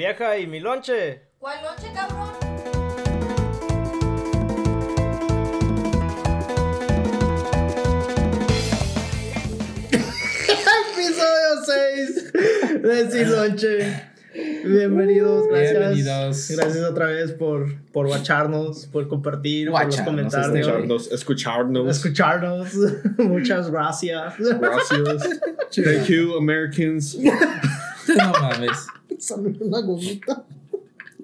Vieja, ¿y mi lonche? ¿Cuál noche, cabrón? Episodio 6 de Sin Lonche. Bienvenidos, gracias. Bienvenidos. Gracias otra vez por, por watcharnos, por compartir, por los comentarios. escucharnos. Escucharnos, escucharnos. Escucharnos. Muchas gracias. Gracias. Thank you, Americans. No mames. Salió una gomita.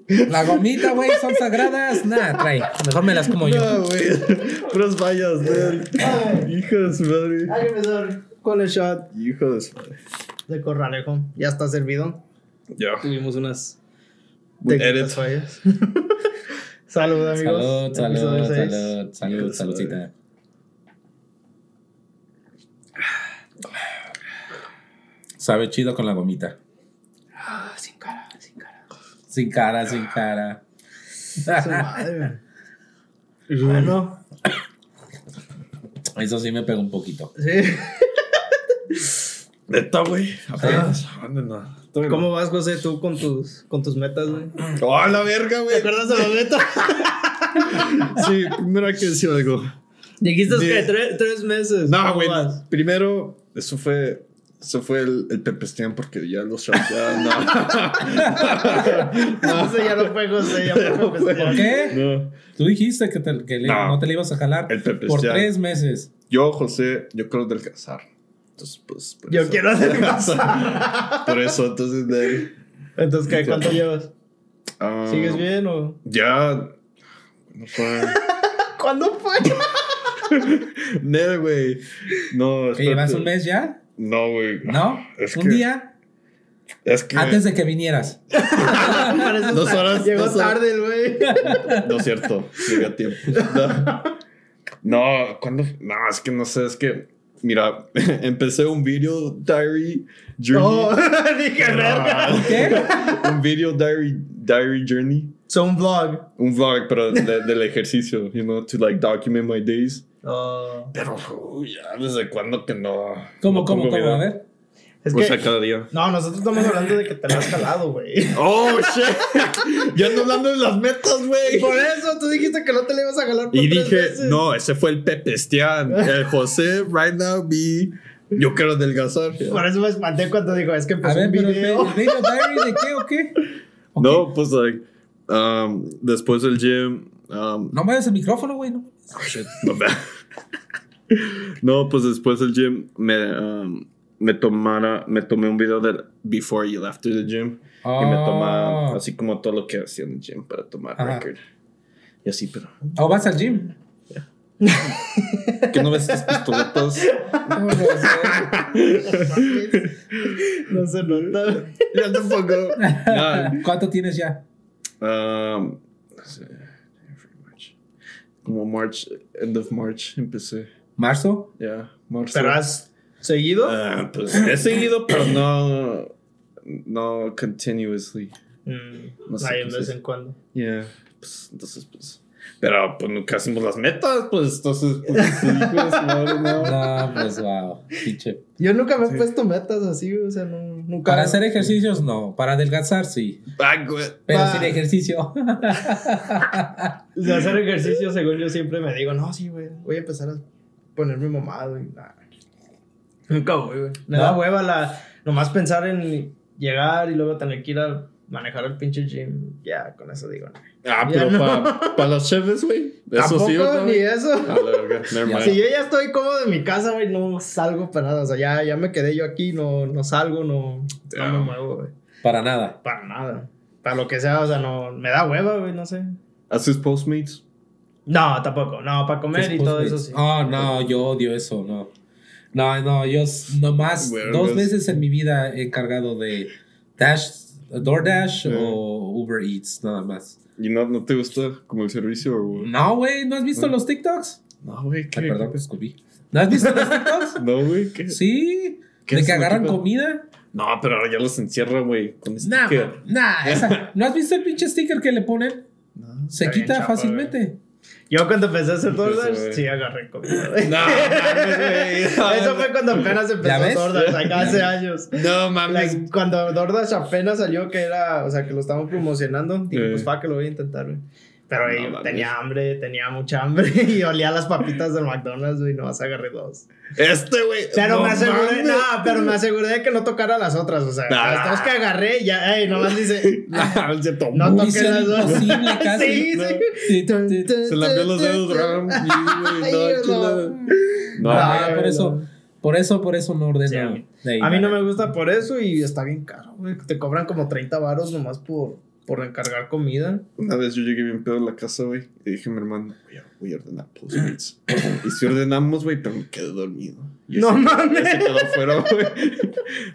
La gomita, güey, son sagradas. Nah, trae. Mejor me las como yo. No, güey. Puras vallas, man. Hijo de su madre. Que empezar con el shot Hijo de su madre. de Corralejo. Ya está servido. Ya. Tuvimos unas técnicas fallas. Salud, amigos. Salud, salud, salud, salud, saludcita. Sabe chido con la gomita. Ah, sin cara, sin cara. Sin cara, sin cara. Su madre. Bueno, Eso sí me pegó un poquito. sí. Neta, güey. Apenas. Todavía ¿Cómo vas, José, tú con tus, con tus metas, güey? ¡Oh, la verga, ¿Te güey! acuerdas de las metas? Sí, primero hay que decir algo. Dijiste que tres, tres meses. No, ¿Cómo güey. Primero, eso fue. Eso fue el, el pepestean porque ya los ya no. Ese ya no fue José, ya fue No. Esteban. ¿Qué? no. Tú dijiste que, te- que le- No. no. te le ibas a jalar El Pepe por tres meses. Yo, José, yo quiero adelgazar. Entonces, pues. por Yo eso. quiero adelgazar. Por eso, entonces, de ahí. Entonces, ¿qué? ¿Cuánto llevas? ah, ¿Sigues bien o...? Ya. No fue. ¿Cuándo fue? Nada, güey. No, ¿Que llevas un mes ya? No, güey. ¿No? Es ¿Un que- día? Es que. Antes de que vinieras. Dos horas, Llegó dos horas. tarde el güey. No es cierto. Llegué a tiempo. No. No, ¿cuándo? No, es que no sé, es que. Mira, empecé un video diary journey. Oh, dije, verga. Ah, ¿Qué? un video diary, diary journey. Son un vlog. Un vlog, pero de- del ejercicio, you know, to like document my days. Oh. Pero uy, ya desde cuándo que no. ¿Cómo, no cómo, cómo? video. A ver. Es O que... sea, cada día. No, nosotros estamos hablando de que te lo has calado, güey. Oh, shit. ya ando hablando de las metas, güey. Por eso tú dijiste que no te le ibas a jalar por Y tres dije, veces. no, ese fue el Pepe Estián. El José, right now, me. Yo quiero adelgazar. Por eso me espanté cuando dijo, es que A empezó ver, un pero video. diary de qué o qué? No, pues, like, um, después del gym. Um, No me des el micrófono, güey. No. oh, shit, no, me- no, pues después del gym me, um, me, tomara, me tomé un video del before you left the gym. Y me tomaba Oh. así como todo lo que hacía en el gym para tomar Ajá. record. Y así, pero. ¿O vas al gym? ¿Que no ves estas pistoletas? No, no sé. no se nota. ya tampoco. No, ¿Cuánto tienes ya? Um, no sé. Como March, end of March empecé. ¿Marzo? Ya, marzo. ¿Pero has seguido? Ah, pues he seguido, pero no, no continuously. Mm, no sé ahí de vez en cuando. Yeah, pues entonces, pues. Pero pues nunca hacemos las metas, pues entonces, pues sí, pues, no. No, pues wow. Pinche. Yo nunca me he puesto metas así, o sea, no, nunca. Para hacer ejercicios, no. Para adelgazar, sí. Ah. Pero Pa- sin ejercicio. O sea, hacer ejercicio, según yo siempre me digo, no, sí, güey, voy a empezar a ponerme mamado y nada. Nunca voy, güey. Me ¿No? da hueva la. Nomás pensar en llegar y luego tener que ir a manejar el pinche gym. Ya, con eso digo, no. Ah, pero no. para los chefs, güey. Eso Tampoco, sí, ¿o no? ni eso. A la verga, never mind. Si yo ya estoy cómodo en mi casa, güey, no salgo para nada. O sea, ya, ya me quedé yo aquí, no, no salgo, no, no Ya. me muevo, güey. Para nada. Para nada. Para lo que sea, o sea, no. Me da hueva, güey, no sé. ¿Haces Postmates? No, tampoco. No, para comer y todo eso sí. Oh, no, yo odio eso, no. No, no, yo nomás dos veces en mi vida he cargado de Dash, DoorDash o Uber Eats, nada más. ¿Y no, no te gusta como el servicio? o- No, güey, ¿no has visto los TikToks? No, güey, ¿qué? Ay, perdón, pues escupí. ¿No has visto los TikToks? No, güey, ¿qué? Sí, ¿Qué de que agarran comida. No, pero ahora ya los encierra, güey, con Nah, sticker. nah, esa- ¿no has visto el pinche sticker que le ponen? No. Se quita fácilmente. Yo cuando empecé a hacer DoorDash, sí agarré comida, güey. No, mames, güey. Eso fue cuando apenas empezó. DoorDash, like, hace años. No mames. Like, cuando DoorDash apenas salió, que era, o sea, que lo estaban promocionando, dije, Eh. pues fa, que lo voy a intentar, güey. Pero No tenía hambre, tenía mucha hambre y olía las papitas del McDonald's, güey, nomás agarré dos. Este, güey. Pero no me aseguré, no, pero me aseguré de que no tocara las otras, o sea, Ah. las dos que agarré, ya, ey, nomás dice, se tomó. no toqué las dos. casi. Sí, No. sí. Se lampió los dedos, no, no. por eso, por eso, por eso no ordeno. Sí, A mí no me gusta por eso y está bien caro, güey. Te cobran como 30 varos nomás por, por encargar comida. Una vez yo llegué bien pedo a la casa, güey, y dije a mi hermano, voy a, voy a ordenar Postmates. y si ordenamos, güey, pero me quedé dormido. Y No mames. ese quedó afuera, güey.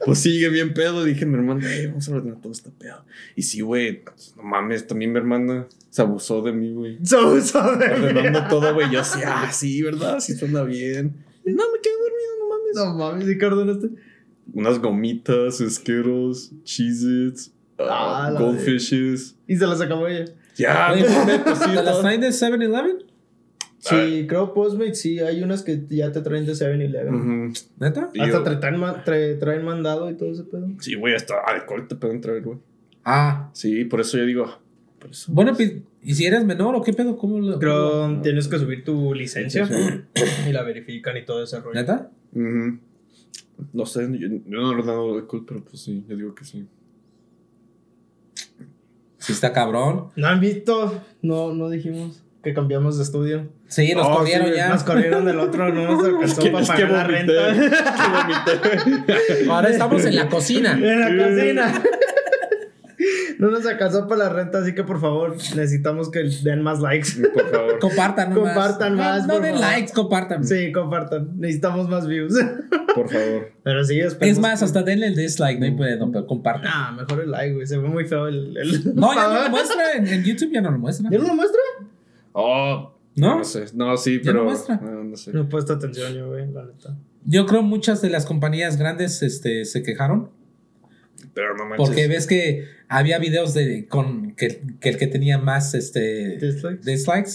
pues sigue bien pedo. Dije a mi hermano, hey, vamos a ordenar todo este pedo. Y sí, güey, pues, no mames, también mi hermana se abusó de mí, güey. So, so de Ordenando todo, güey. Yo así, ah, sí, ¿verdad? Sí suena bien. No, me quedé dormido, no mames. No mames, ¿y qué ordenaste? Unas gomitas, esqueros, cheeses, Ah, la goldfishes. Y se las acabó ella. Ya, Oye, no, neta, sí, ¿Te las traen de 7-Eleven? Sí, creo Postmates, sí, hay unas que ya te traen de 7-Eleven. Ujú. ¿Neta? Hasta te traen, ma- tra- traen mandado y todo ese pedo. Sí, güey, hasta alcohol te pueden traer, güey. Ah. Sí, por eso yo digo, ah, por eso. Bueno, pues, ¿y si eres menor o qué pedo? ¿Cómo lo.? Creo cómo- tienes que subir tu licencia y la verifican y todo ese rollo. ¿Neta? Ujú. No sé, yo, yo no he ordenado alcohol, pero pues sí, yo digo que sí. Sí, está cabrón. ¿No han visto? No, no dijimos que cambiamos de estudio. Sí, nos Oh, corrieron sí, ya. Nos corrieron del otro, no nos alcanzó para pagar la renta. Ahora estamos en la cocina. En la cocina. No nos alcanzó para la renta, así que por favor, necesitamos que den más likes. Por favor. Compartan más. Compartan más, No, den favor. likes, compartan. Sí, compartan. Necesitamos más views. Por favor. Pero sí, Es más, que- hasta denle el dislike, no hay pedo, pero compartan. Ah, mejor el like, güey. Se ve muy feo el. el- No, ya no lo muestra. En, en YouTube ya no lo muestra. ¿Ya no lo muestra? Oh, ¿No? no sé. No, sí, ¿Ya no pero. muestra? No, no sé. No he puesto atención yo, güey, la neta. Yo creo muchas de las compañías grandes este, se quejaron. Pero no manches. Porque ves que había videos de con que, que el que tenía más este ¿Dislikes? dislikes.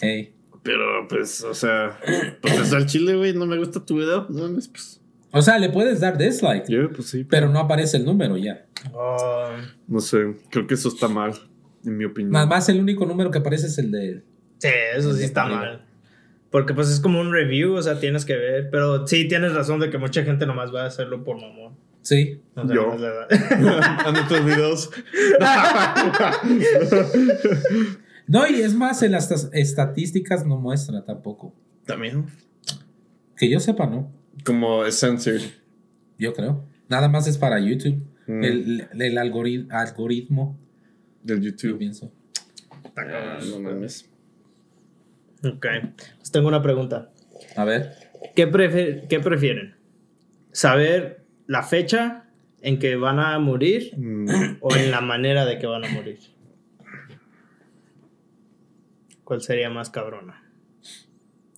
Ey. Pero pues, o sea, pues es al chile, güey. No me gusta tu video. No mames, pues. O sea, le puedes dar dislike, pues sí. pero no aparece el número ya. Oh, No sé. Creo que eso está mal, en mi opinión. Nada más el único número que aparece es el de. sí, eso sí está mal. Porque pues es como un review, o sea, tienes que ver. Pero sí tienes razón de que mucha gente nomás va a hacerlo por mamón. Sí. O sea, Yo. a nuestros videos. No, y es más, en las estadísticas no muestra tampoco. También. Que yo sepa, no. Como es censored. Yo creo. Nada más es para YouTube. Mm. El, el algori- algoritmo, Del yo YouTube. pienso. Ah, no mames. Ok. Pues tengo una pregunta. A ver. ¿Qué, prefe- ¿Qué prefieren? ¿Saber la fecha en que van a morir Mm, o en la manera de que van a morir? ¿Cuál sería más cabrona?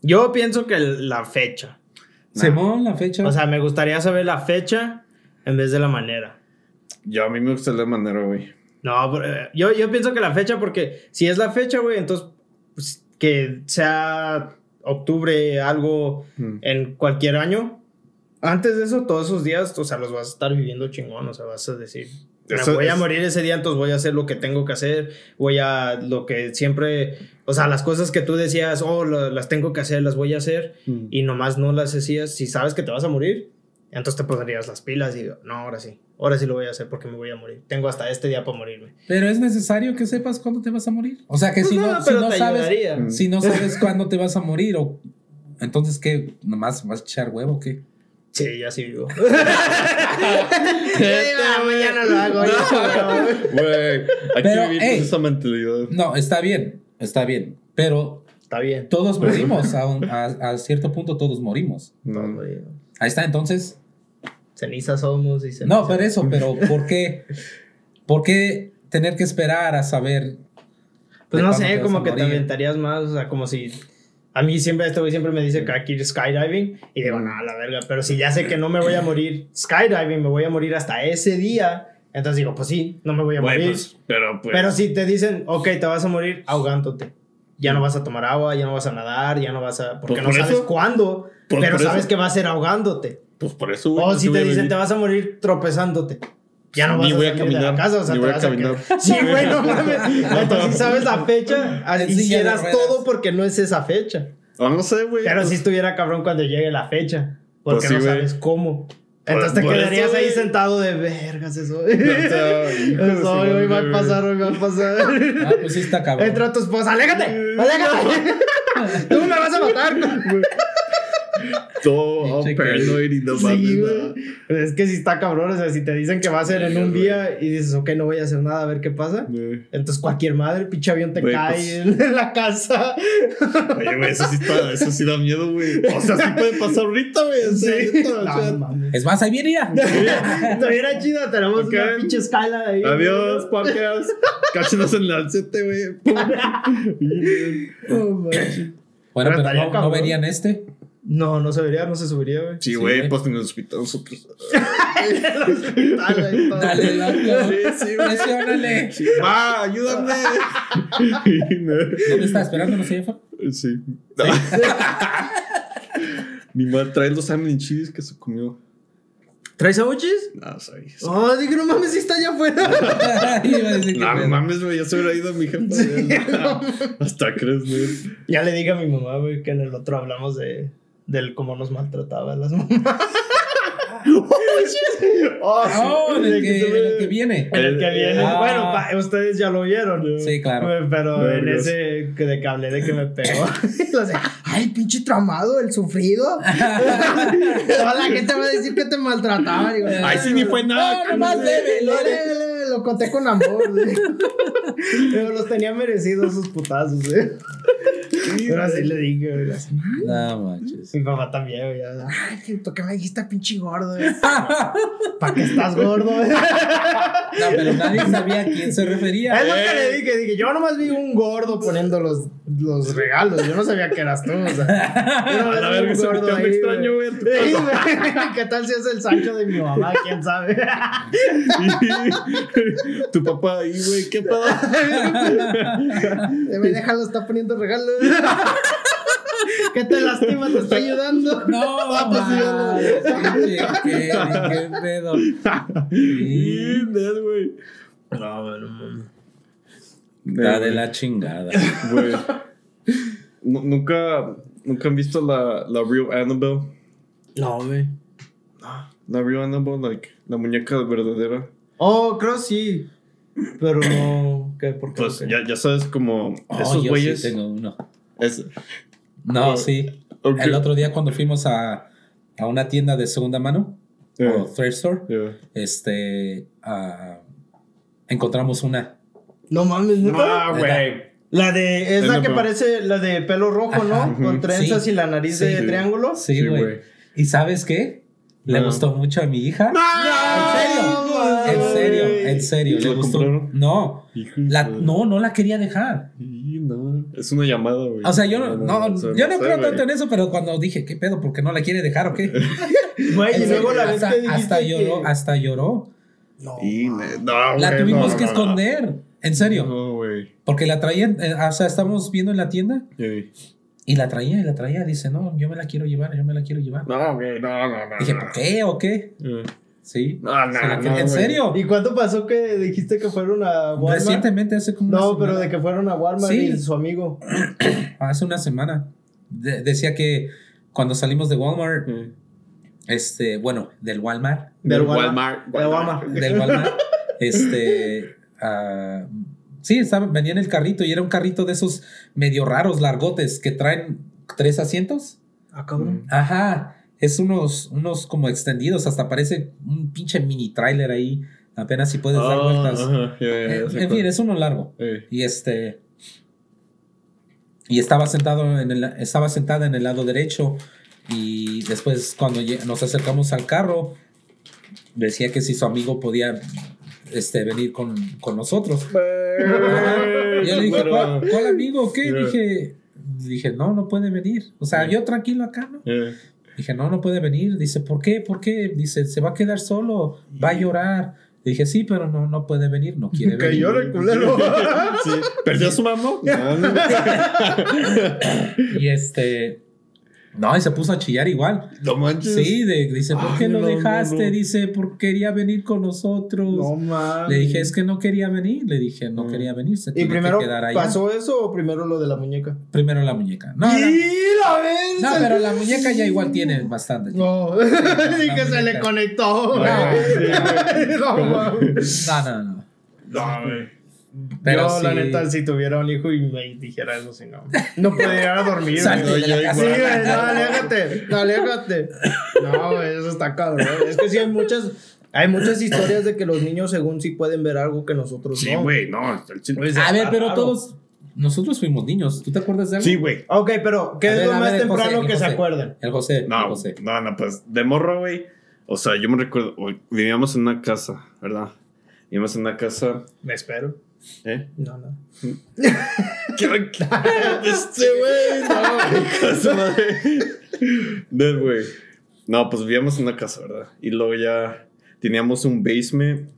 Yo pienso que la fecha. Simón, la fecha. O sea, me gustaría saber la fecha en vez de la manera. Yo a mí me gusta la manera, güey. No, pero, eh, yo, yo pienso que la fecha, porque si es la fecha, güey, entonces pues, que sea octubre, algo Mm. en cualquier año. Antes de eso, todos esos días, o sea, los vas a estar viviendo chingón, o sea, vas a decir, Eso voy a morir ese día, entonces voy a hacer lo que tengo que hacer, voy a lo que siempre, o sea, las cosas que tú decías, oh, lo- las tengo que hacer, las voy a hacer, Mm. y nomás no las hacías, si sabes que te vas a morir, entonces te pondrías las pilas y, no, ahora sí, ahora sí lo voy a hacer porque me voy a morir, tengo hasta este día para morirme. Pero es necesario que sepas cuándo te vas a morir. O sea, que si Pues no, no, si no. Mm. si no sabes cuándo te vas a morir o entonces qué, nomás vas a echar huevo o qué. Sí, ya sí vivo. Ah, mañana lo hago. ya. Güey, hay Pero, que vivir ey. con esa mentalidad. No, está bien, está bien, pero Está bien. todos morimos a, un- a- a cierto punto todos morimos. No. Ahí está, entonces. Ceniza somos y ceniza. No, pero eso, pero ¿por qué? ¿Por qué tener que esperar a saber? Pues no sé, como que te aventarías más, o sea, como si... A mí siempre, este güey siempre me dice que hay que ir skydiving y digo, no, la verga, pero si ya sé que no me voy a morir skydiving, me voy a morir hasta ese día, entonces digo, pues sí, no me voy a morir. pues, pero pues. Pero si te dicen, ok, te vas a morir ahogándote. ya no vas a tomar agua, ya no vas a nadar, ya no vas a. Porque Pues no por sabes eso. cuándo, Pues pero sabes eso. que va a ser ahogándote. Pues por eso, güey. O no si voy te dicen te vas a morir tropezándote. Ya no vas Ni a voy a salir de la caminar, casa, o sea, ni voy a a caminar. quedar- Sí, güey, no mames. Entonces, si sabes la fecha, hicieras todo porque no es esa fecha. Ah, no sé, güey. Pero si estuviera cabrón cuando llegue la fecha. Porque Pues sí, no sabes cómo. Entonces te eso, quedarías ahí sentado de vergas eso. Eso, hoy va a pasar, hoy va a pasar. Ah, pues sí está cabrón. Entra tu esposa, aléjate, aléjate. Tú me vas a matar. Todo paranoid y no. Sí. Es que si está cabrón, o sea, si te dicen que va a ser en un día y dices, ok, no voy a hacer nada, a ver qué pasa. Entonces cualquier madre, pinche avión te cae pues- en la casa. Oye, güey, eso sí, está, eso sí da miedo, güey. O sea, sí puede pasar ahorita, güey. O sea, Sí. No. Es más, ahí viene ya. Estuviera chido, tenemos Ok. una pinche escala ahí. Adiós, podcast. Cáchenos en el 7, güey. Oh. Bueno, Pero pero no, no verían este. No, no se vería, no se subiría, güey. Sí, Sí, güey, güey. pues en el hospital nosotros. Dale, todo. Dale, loco. Sí, sí. Presiónale. Va, ayúdame. ¿Dónde está? ¿Esperándonos allá afuera? Sí. Mi madre trae los salmon cheese que se comió. ¿Traes sándwiches? No, sorry. Oh, dije, no mames, si está allá afuera. No, pedo. mames, güey, ya se hubiera ido mi jefa. Hasta crees, güey. Ya le dije a mi mamá, güey, que en el otro hablamos de del cómo nos maltrataba a las mamás. Oh, Oh, en el que, se en el que viene. En el que viene. Ah. Bueno, pa- ustedes ya lo vieron. Sí, claro. Güey, Pero en Vergas. ese que de que hablé de que me pegó. Ay, pinche tramado, el sufrido. Toda la gente va a decir que te maltrataba. Digo, Ay, sí, ni fue nada. No, nomás leve, Lo, leve. le- le- lo conté con amor. güey. Pero los tenía merecidos sus putazos, eh. Pero así le dije, güey. No manches. Mi papá también, güey. Ay, ¿por qué me dijiste pinche gordo? ¿Para qué estás gordo? eh? No, pero nadie sabía a quién se refería. Es lo que le dije, dije, yo nomás vi un gordo poniendo los, los regalos, yo no sabía que eras tú, o sea. yo A un verga, se ahí, extraño, güey. Sí, güey. ¿Qué tal si es el Sancho de mi mamá? ¿Quién sabe? tu papá ahí, güey, ¿qué pedo? Me déjalo, está poniendo regalos. ¿Qué te lastima? ¿Te está ayudando? No, pues, sí, qué, qué pedo. Sí, güey. No, bueno, mames. Está de la chingada. Güey. Nu- Nunca, nunca han visto la, la Real Annabelle. No, güey. La Real Annabelle, like, la muñeca verdadera. Oh, creo sí. Pero no. ¿Qué? ¿Por qué? Pues ya, ya sabes, como Oh, esos yo güeyes. sí tengo uno. Es- No, Oh, sí. El otro día cuando fuimos a, a una tienda de segunda mano, Yeah, o thrift store, yeah. este, ah, encontramos una. No mames, ¿neta? Ah, güey. La de. Es la que parece la de pelo rojo, ¿no? Con trenzas Sí. y la nariz Sí. de Sí. triángulo. Sí, güey. ¿Y sabes qué? Le No. gustó mucho a mi hija. No, En serio, en serio, ¿Y le la gustó. compraron? No, la, no, no la quería dejar. Sí. Es una llamada, güey. O sea, yo no, no, yo no sé, creo tanto en eso, pero cuando dije, ¿qué pedo? ¿Por qué no la quiere dejar o qué? Güey, y luego la vez hasta, que dijiste hasta que- lloró, hasta lloró. No. Y, no, La tuvimos no, que esconder. En serio. No, güey. Porque la traían, eh, o sea, estamos viendo en la tienda Sí. y la traía y la traía. Dice, no, yo me la quiero llevar, yo me la quiero llevar. No, güey, no, no, no. Dije. ¿por qué o qué? Eh. Sí. No, no, no, ¿En serio? ¿Y cuánto pasó que dijiste que fueron a Walmart? Recientemente, hace como una No, pero de que fueron a Walmart Sí. y su amigo. Hace una semana. De- decía que cuando salimos de Walmart, Eh. este, bueno, del Walmart, Del Del Walmart. Walmart. De Walmart. del Walmart, este, ah, sí, estaba, venía en el carrito y era un carrito de esos medio raros, largotes, que traen tres asientos. Ah, cabrón. Ajá, es unos, unos como extendidos, hasta parece un pinche mini trailer ahí, apenas si puedes dar Ah, vueltas. Eh, en fin, es uno largo. Y este. Y estaba sentado en el, estaba sentada en el lado derecho. Y después, cuando nos acercamos al carro, decía que si su amigo podía este, venir con, con nosotros. Y yo le dije, ¿cuál, cuál amigo? ¿Qué? Yeah. Dije, dije, no, no puede venir. O sea, yo tranquilo acá, ¿no? Dije, no, no puede venir. Dice, ¿por qué? ¿Por qué? Dice, se va a quedar solo, va a llorar. Dije, sí, pero no, no puede venir, no quiere Que venir. llore, culero. Sí. ¿Perdió a su mamá? No, no. Y este. No, y se puso a chillar igual. No manches. Sí, de- dice, ¿por qué Ay, lo no, no, dejaste? no. Dice, porque quería venir con nosotros. No mames. Le dije, es que no quería venir. Le dije, no quería venir. Se ¿Y tiene primero que quedar allá. pasó eso o primero lo de la muñeca? Primero la muñeca. No, ¡Y la no, pero la muñeca ya igual tiene bastante. No, y que se le conectó. No, No. No, no, no. No, güey. Pero Yo, la sí. neta, si tuviera un hijo y me dijera eso, si no. No podría dormir. Salte güey. de la Sí, güey, no, aléjate. No, aléjate. No, güey, eso está cabrón. Es que sí hay muchas. Hay muchas historias de que los niños, según sí pueden ver algo que nosotros Sí, no. güey, no. el Pues, A ver, pero raro. todos. Nosotros fuimos niños. ¿Tú te acuerdas de algo? Sí, güey. Ok, pero ¿qué A es ver, lo más ver, el José, temprano el que se José. acuerdan? El José. el No, José. no, no, pues de morro, güey. O sea, yo me recuerdo, vivíamos en una casa, ¿verdad? Vivíamos en una casa, Me espero. ¿Eh? No, no. ¿Qué Este güey, no, casa madre. No, güey. No, pues vivíamos en una casa, ¿verdad? Y luego ya teníamos un basement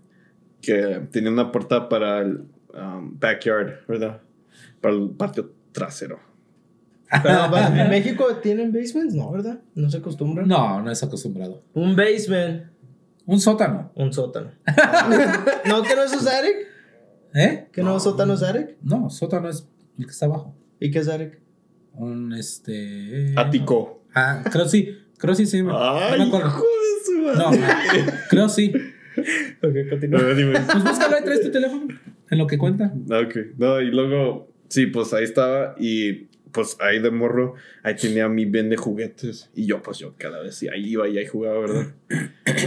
que tenía una puerta para el um, backyard, ¿verdad? Para el patio trasero. Pero en México tienen basements, ¿no? ¿Verdad? No se acostumbran. No, no es acostumbrado. Un basement, Un sótano. un sótano. ¿No que no es Zarek? ¿Eh? ¿Que no, es sótano es Zarek? No, sótano es el que está abajo. ¿Y qué es Zarek? Un este. Ático. Ah, creo sí. Creo sí, sí. me- Ay, no me acuerdo. hijo de su madre. No, no, creo sí. Ok, continúa. Pues búscalo ahí, traes tu teléfono. En lo que cuenta. Ok, no, y luego, sí, pues ahí estaba y pues ahí de morro, ahí tenía mi bien de juguetes y yo pues yo cada vez sí, ahí iba y ahí jugaba, ¿verdad?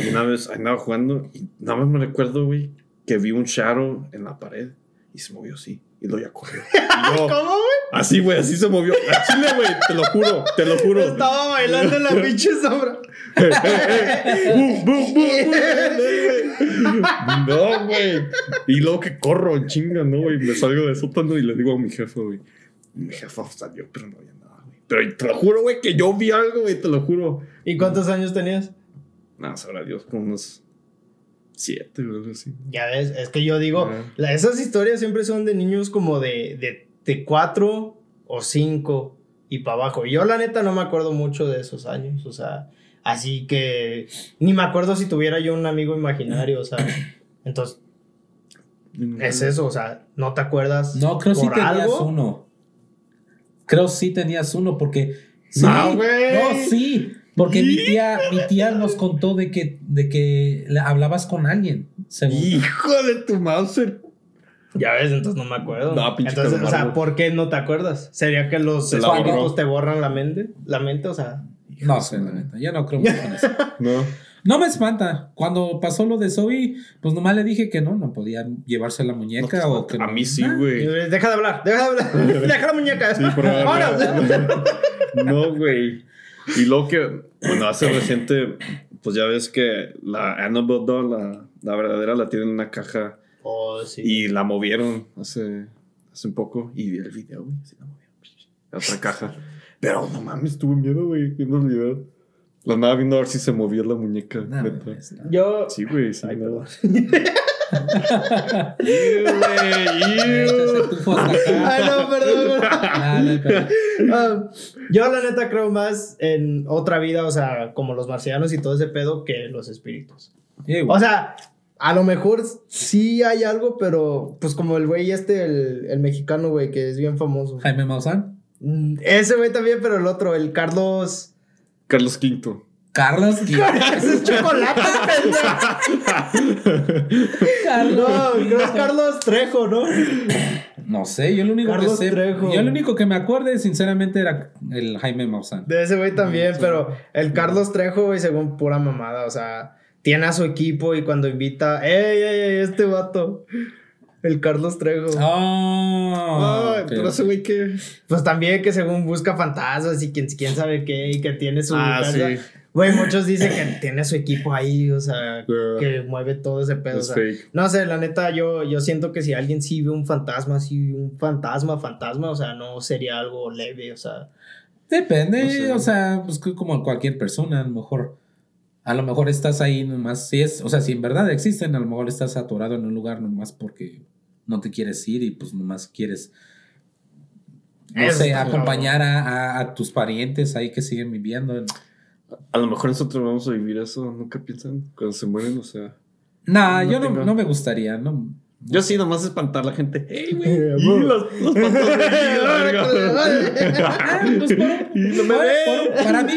Y una vez ahí andaba jugando y nada más me recuerdo, güey, que vi un shadow en la pared y se movió así y lo ya corrió. Yo, ¿Cómo, güey? así, güey, así se movió. A Chile, güey, te lo juro, te lo juro. Estaba bailando en la pinche sombra. Bum, bum, bum, bum. No, güey. Y luego que corro, en chinga, ¿no, güey? Me salgo de sótano y le digo a mi jefe, güey. Mi jefa salió, pero no había nada, güey. Pero te lo juro, güey, que yo vi algo, güey, te lo juro. ¿Y cuántos años tenías? Nada, sabrá Dios, como unos siete, o algo así. Ya ves, es que yo digo, Ah. la- esas historias siempre son de niños como de, de, de cuatro o cinco y para abajo. Y yo la neta no me acuerdo mucho de esos años, o sea, así que ni me acuerdo si tuviera yo un amigo imaginario, o sea, entonces es eso, o sea, no te acuerdas No, creo sí por tenías algo? uno. Creo sí tenías uno porque. Sí, No, güey. No, sí. Porque mi tía, mi tía nos contó de que, de que hablabas con alguien. Según. Hijo de tu Mauser. Ya ves, entonces no me acuerdo. No, pinche entonces, o sea. ¿por qué no te acuerdas? ¿Sería que los Se espíritus te borran la mente? La mente, o sea, No sé, la neta. Yo no creo mucho en eso. No. No me espanta. Cuando pasó lo de Zoe, pues nomás le dije que no, no podía llevarse la muñeca o que A no. mí sí, Ah, güey. deja de hablar, deja de hablar. deja la muñeca. Sí, por favor. No, güey. Y lo que, bueno, hace reciente, pues ya ves que la Annabelle doll, la, la verdadera, la tienen en una caja Oh, sí. y la movieron hace, hace un poco y vi el video, güey. Sí, la movieron. La otra caja. Pero no mames, tuve miedo, güey, viendo el video. La andaba viendo a ver si se movía la muñeca. no, neta. pues, no. Yo. Sí, güey, sí. Ay, Ay, no, perdón. Ah, no yo, la neta, creo más en otra vida, o sea, como los marcianos y todo ese pedo, que los espíritus. O sea, a lo mejor sí hay algo, pero pues como el güey este, el, el mexicano, güey, que es bien famoso. Jaime Maussan. Mm, Ese güey también, pero el otro, el Carlos. Carlos V. Carlos. Ese es chocolate, pendejo. Carlos. No, creo que es Carlos Trejo, ¿no? No sé, yo lo único Carlos que sé. Trejo. Yo lo único que me acuerde, sinceramente, era el Jaime Maussan. De ese güey también, pero el Carlos Trejo, güey, según pura mamada, o sea, tiene a su equipo y cuando invita, ¡ey, ey, ey! Este vato, el Carlos Trejo. Ay, ok. pero ese güey que. Pues también que según busca fantasmas y quién, quién sabe qué, y que tiene su. Ah, casa. sí. Güey, muchos dicen que tiene su equipo ahí, o sea, Yeah. que mueve todo ese pedo. o sea, no sé, la neta, yo, yo siento que si alguien sí ve un fantasma, sí un fantasma, fantasma, o sea, no sería algo leve, o sea. Depende, No sé. o sea, pues como cualquier persona, a lo mejor A lo mejor estás ahí nomás, si es, o sea, si en verdad existen, a lo mejor estás atorado en un lugar nomás porque no te quieres ir y pues nomás quieres, no sé, acompañar a, a- a tus parientes ahí que siguen viviendo. A lo mejor nosotros vamos a vivir eso. Nunca piensan cuando se mueren, o sea. Nah, No yo no, tengo- no me gustaría, no. Yo sí, nomás espantar a la gente. ¡Ey, güey! Los, los pues, Y no me por- ve. por- para mí,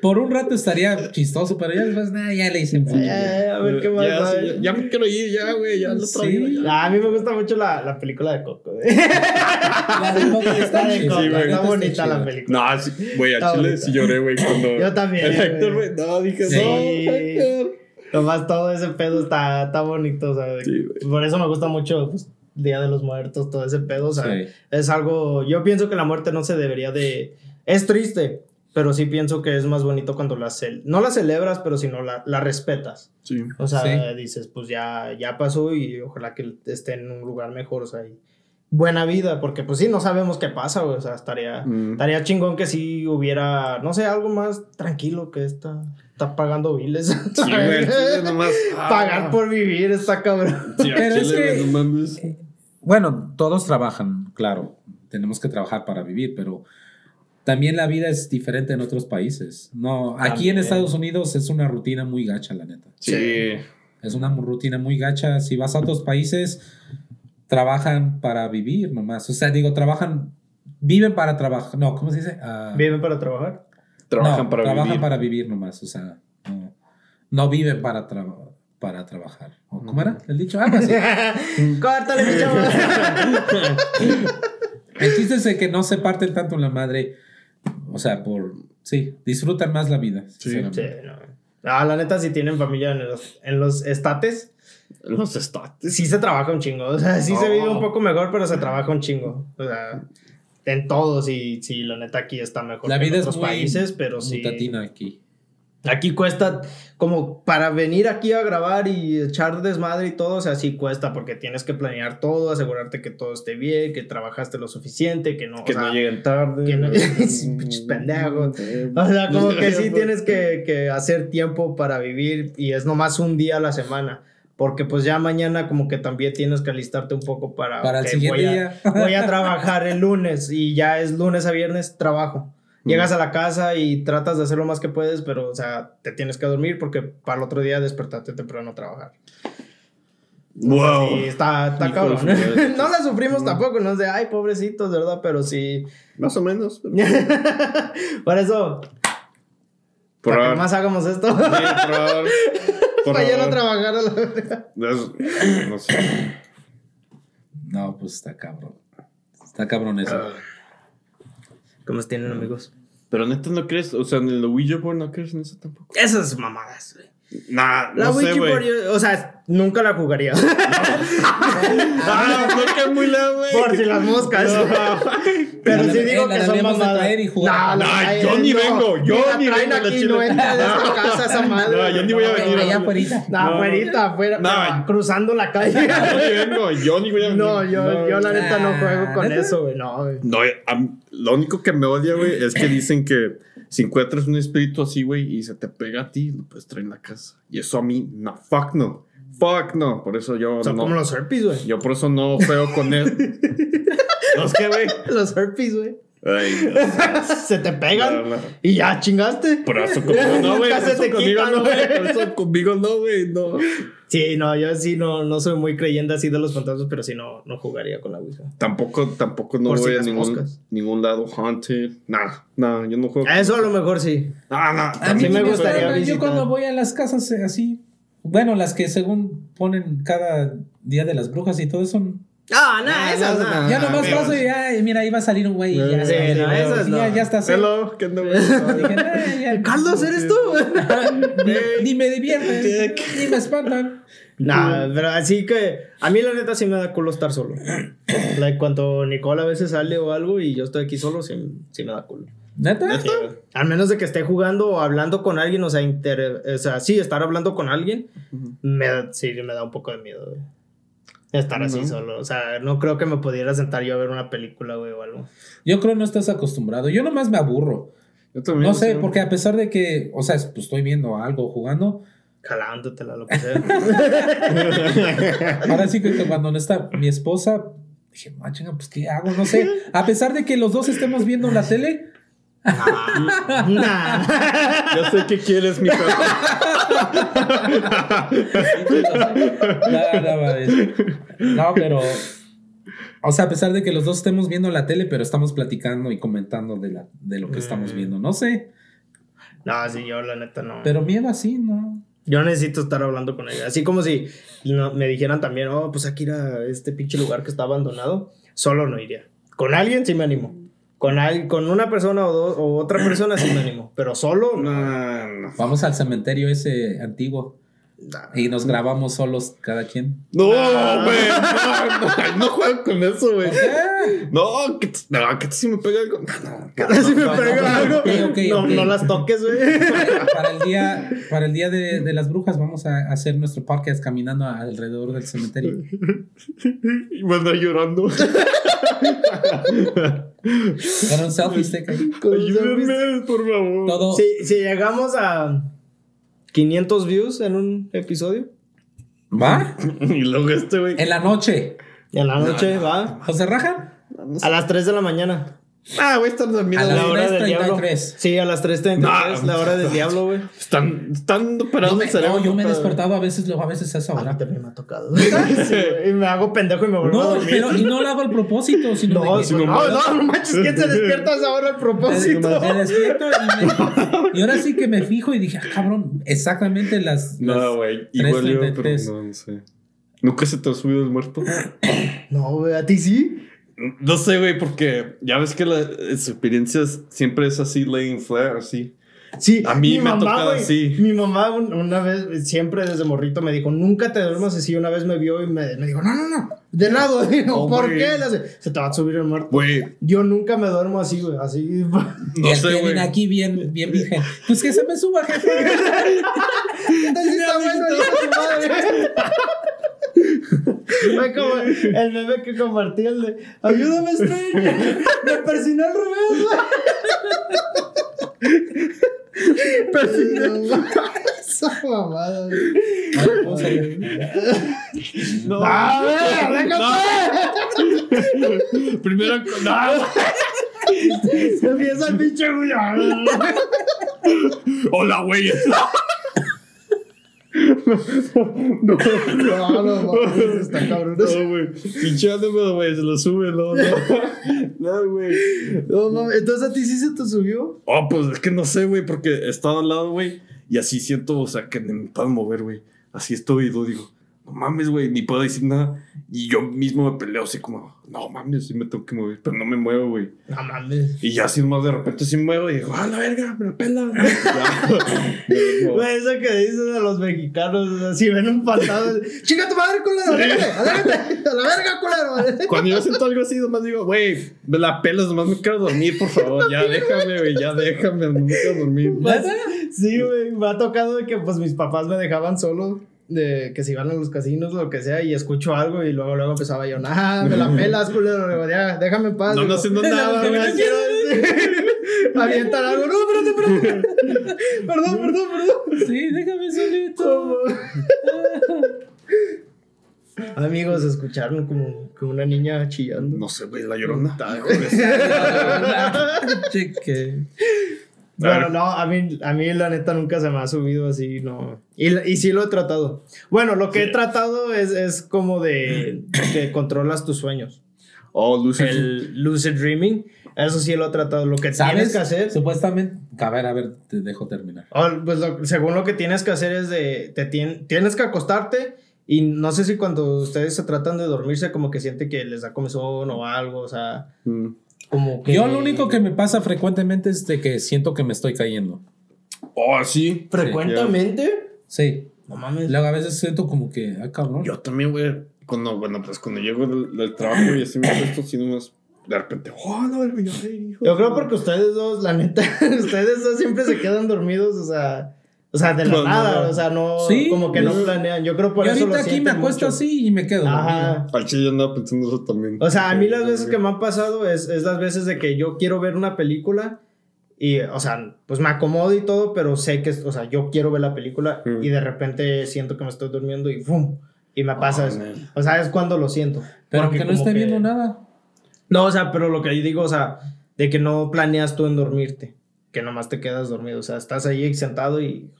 por un rato estaría chistoso, pero ya después, nah, ya le hice mucho. Eh, a ver qué más Ya, sí, ya, ya me quiero ir, ya, güey. Ya lo Sí. traigo. ya. Ah, a mí me gusta mucho la, la película de Coco. güey. La de Coco está de Coco, sí, güey. está bonita la película. No, sí, güey, al Está chile bonita. sí lloré, güey, cuando. Yo también, El güey. Héctor, güey. No, dije, Sí. no, Héctor. Nomás todo ese pedo está, está bonito, o sea, Sí, por eso me gusta mucho pues, Día de los Muertos, todo ese pedo, o sea, Sí. es algo, yo pienso que la muerte no se debería de, es triste, pero sí pienso que es más bonito cuando la, cel no la celebras, pero si no la, la respetas, Sí. o sea, Sí. dices, pues ya, ya pasó y ojalá que esté en un lugar mejor, o sea, y buena vida, porque pues sí, no sabemos qué pasa, o sea, estaría, Mm. estaría chingón que sí hubiera, no sé, algo más tranquilo que está, está pagando biles. Sí, güey, nomás. ah. Pagar por vivir está cabrón. Sí, Pero es que- no mames. Bueno, todos trabajan, claro. Tenemos que trabajar para vivir, pero también la vida es diferente en otros países. No, aquí en. Estados Unidos es una rutina muy gacha, la neta. Sí. Es una rutina muy gacha. Si vas a otros países, trabajan para vivir nomás. O sea, digo, trabajan, viven para trabajar. No, ¿cómo se dice? Ah, ¿Viven para trabajar? Trabajan no, para trabajan vivir. para vivir nomás. O sea, no, no viven para, tra- para trabajar. ¿O ¿Cómo era el dicho? Algo así. Córtale, mi chavo. El chiste es que no se parten tanto en la madre. O sea, por. Sí, disfrutan más la vida. Sí. Sí, no. Ah, la neta, si tienen familia en los, en los estates, Los estates. sí se trabaja un chingo. O sea, sí se vive un poco mejor, pero se trabaja un chingo. O sea, en todos, y sí, la neta aquí está mejor La que en vida es otros muy países, pero sí. mutatina aquí. Aquí cuesta, como para venir aquí a grabar y echar desmadre y todo, o sea, sí cuesta porque tienes que planear todo, asegurarte que todo esté bien, que trabajaste lo suficiente, que no. Que o sea, no lleguen tarde. que no- pendejos. O sea, como que sí tienes que, que hacer tiempo para vivir y es nomás un día a la semana. Porque pues ya mañana como que también tienes que alistarte un poco para... Para el siguiente voy a- día. Voy a trabajar el lunes y ya es lunes a viernes trabajo. Llegas a la casa y tratas de hacer lo más que puedes, pero o sea, te tienes que dormir porque para el otro día despertarte temprano a trabajar. Wow. Sí, está, está cabrón. no la sufrimos tampoco, no es de, ay, pobrecitos, ¿verdad? Pero sí... Más o menos. Por eso, Por para que más hagamos esto. Sí, por para ya no trabajar a la verga. Es- No sé. No, pues está cabrón. Está cabrón eso. Ah. ¿Cómo se tienen amigos? Pero neta no crees, o sea, en el Ouija board no crees en eso tampoco. Esas mamadas, güey. Nah, La no sé, Wiki por yo- o sea, nunca la jugaría. Ah, no que muy lejos, güey. por si las moscas. Pero La- sí digo la que son mamadas. traer y jugar. No, Nah, la- yo ni no, vengo, yo la ni vengo a la aquí, chile. no entra de esta casa esa madre. No, yo ni voy a venir. Allá afuera. No, No. afuera, No. pero cruzando la calle. Yo ni vengo, yo ni voy a venir. No, yo, yo la neta no juego con eso, güey. No, güey. No, lo único que me odia, güey, es que dicen que si encuentras un espíritu así, güey, y se te pega a ti, lo puedes traer en la casa. Y eso a mí, no, fuck no. Fuck no. Por eso yo Son no. como los herpes, güey. Yo por eso no juego con él. ¿Los qué, güey? Los herpes, güey. Ay, Dios. Se te pegan No, no. y ya chingaste. Por eso conmigo no, güey. Por eso conmigo no, güey. güey. Por eso conmigo no, güey. No. Sí, no, yo sí no, no soy muy creyente así de los fantasmas, pero sí no, no jugaría con la Ouija. Tampoco, tampoco no Por si voy a ningún, moscas. ningún lado haunted. Nada, nada, yo no juego. Eso a lo mejor sí. No, no. A mí Sí me gustaría gustaría. Yo visitar. cuando voy a las casas eh, así. Bueno, las que según ponen cada día de las brujas y todo eso. Ah, no, Nah, esas nah, no. nah. ya nomás paso y ay, mira, ahí va a salir un güey. y ya, Sí, ya, no, ya, esas ya, no. ya está seco. Hello, ¿qué onda, güey? Dije, "Nah, ya". Carlos, ¿eres tú? Ni, ni me divierte, ni me espantan. Nah, pero así que a mí la neta sí me da culo estar solo. like, cuando Nicole a veces sale o algo y yo estoy aquí solo, sí, sí me da culo. ¿Neta? Sí, güey. Al menos de que esté jugando o hablando con alguien, o sea, inter- o sea, sí, estar hablando con alguien, me, da- sí, me da un poco de miedo, güey. Estar así No. solo. O sea, no creo que me pudiera sentar yo a ver una película, güey, o algo. Yo creo no estás acostumbrado. Yo nomás me aburro. Yo también. No sé, sí. porque a pesar de que, o sea, pues estoy viendo algo jugando, Jalándotela, lo que sea. ahora sí que cuando no está mi esposa, dije, "Ah, chinga, pues ¿qué hago? No sé. A pesar de que los dos estemos viendo la tele, Nah, nah. Ya sé qué quieres, mi perro. no, no, mames. No, pero. O sea, a pesar de que los dos estemos viendo la tele, pero estamos platicando y comentando de, la, de lo que estamos Mm. viendo. No sé. No, sí, yo la neta no. Pero miedo así, ¿no? Yo necesito estar hablando con ella. Así como si no- me dijeran también, oh, pues aquí era este pinche lugar que está abandonado. Solo no iría. Con alguien sí me animo. Con, al- con una persona o, dos, o otra persona animo. Pero solo. Vamos al cementerio ese antiguo Nah. y nos grabamos solos cada quien. No, güey. No, no, no juego con eso, güey. No, que, no, que si me pega algo. No, no, ¿Qué tal si me no, pega no, algo? no, no las toques, güey. Para, para el día, para el día de, de las brujas vamos a hacer nuestro podcast caminando alrededor del cementerio. Y me anda llorando. Con un selfie stick ahí. Ayúdenme, por favor. Todo. Si, si llegamos a 500 views en un episodio, ¿Va? Y luego este, güey. En la noche. en la noche va ¿José Raja? a las 3 de la mañana. Ah, güey, están dormidos. A las La hora del 3:33. diablo. Sí, a las 3.33, No. la hora del diablo, güey. Están, están operados el cerebro. no, yo me he despertado a veces, luego a veces a esa A mí hora. también me ha tocado. Y me hago pendejo y me vuelvo a No, dormir. pero y no lo hago al propósito, sino No, que no, no, no manches, ¿quién se despierta a esa hora al propósito? me despierto y, me- y ahora sí que me fijo y dije, ah, cabrón, exactamente las. No, güey. Igual yo, pero 3:33. no, no sé. ¿Nunca se te ha subido el muerto? No, güey, ¿a ti sí? No sé, güey, porque ya ves que las experiencias siempre es así, laying flat, así. Sí, A mí mi me ha mamá, güey, así. Mi mamá un- una vez, siempre desde morrito, me dijo, nunca te duermas así. Una vez me vio y me, me dijo, no, no, no, de lado. Yo, Oh, ¿Por qué? Se te va a subir el muerto. Yo nunca me duermo así, güey, así. No sé, güey. aquí bien, bien virgen. Pues que se me suba, jefe. ¿Qué tal si está bueno madre? Fue como el meme que compartí el de Ayúdame, Stranger. Me persiné al revés. Persiné Esa mamada, güey. Vamos a ver. No. Ver, déjate. Primero, con- no. Empieza el pinche güey. Hola, güey. No, no, mames, está cabrón. No, güey. Pinche ánimo, güey. Se lo sube, no, no. No, güey. No, mames, entonces a ti sí se te subió. Oh, pues es que no sé, güey, porque he estado al lado, güey, y así siento, o sea, que me puedo mover, güey. Así estoy y lo digo, no mames, güey, ni puedo decir nada. Y yo mismo me peleo así como, no mames, sí me tengo que mover, pero no me muevo, güey. No mames. Y ya así más de repente sí me muevo y digo, ah, la verga, me la pela. Güey, eso que dicen de los mexicanos, o sea, si ven un fantasma, chinga tu madre, culero, aléjate, aléjate, a la verga, culero. Cuando yo siento algo así, nomás digo, güey, me la pelas, nomás me quiero dormir, por favor. Ya déjame, güey, ya déjame, no me quiero dormir. Sí, güey, me ha tocado de que pues mis papás me dejaban solo, de que se iban a los casinos, lo que sea, y escucho algo y luego luego empezaba yo, nah, me la pelas, culero, Digo, ya, déjame en paz. No Digo, haciendo nada, no güey. quiero decir. Avientan algo, no, espérate, espérate. Perdón, perdón, perdón. Sí, déjame solito. Amigos, escucharon como, como una niña chillando. No sé, güey, la llorona. Cheque. Bueno, no, a mí, a mí la neta nunca se me ha subido así, no. Y, y sí lo he tratado. Bueno, lo que he tratado es, es como de que controlas tus sueños. Oh, Lucy. El lucid dreaming, eso sí lo he tratado. Lo que tienes ¿Sabes? que hacer, Supuestamente. A ver, a ver, te dejo terminar. oh, pues lo- según lo que tienes que hacer es de, te tien- tienes que acostarte y no sé si cuando ustedes se tratan de dormirse como que siente que les da comezón o algo, o sea, Mm. Como que... Yo lo único que me pasa frecuentemente es de que siento que me estoy cayendo. Oh, sí. Frecuentemente... Sí. No mames. Luego a veces siento como que, ah, cabrón. Yo también, güey. Cuando, bueno, pues cuando llego del, del trabajo y así me puesto así nomás. De repente, oh, no, ay, hijo Yo creo porque ustedes dos, la neta, ustedes dos siempre se quedan dormidos, o sea, o sea, de la No, nada, no. o sea, no, Sí. como que no planean. Yo creo por y eso ahorita lo aquí me acuesto mucho. así y me quedo. Ajá. Al chile yo andaba pensando eso también. O sea, a mí las veces que me han pasado es, es las veces de que yo quiero ver una película Y, o sea, pues me acomodo y todo, pero sé que, o sea, yo quiero ver la película Mm. y de repente siento que me estoy durmiendo y ¡fum! Y me pasa Oh, eso. man. O sea, es cuando lo siento. Pero Porque que no esté que- viendo nada. No, o sea, pero lo que yo digo, o sea, de que no planeas tú en dormirte, que nomás te quedas dormido. O sea, estás ahí sentado y.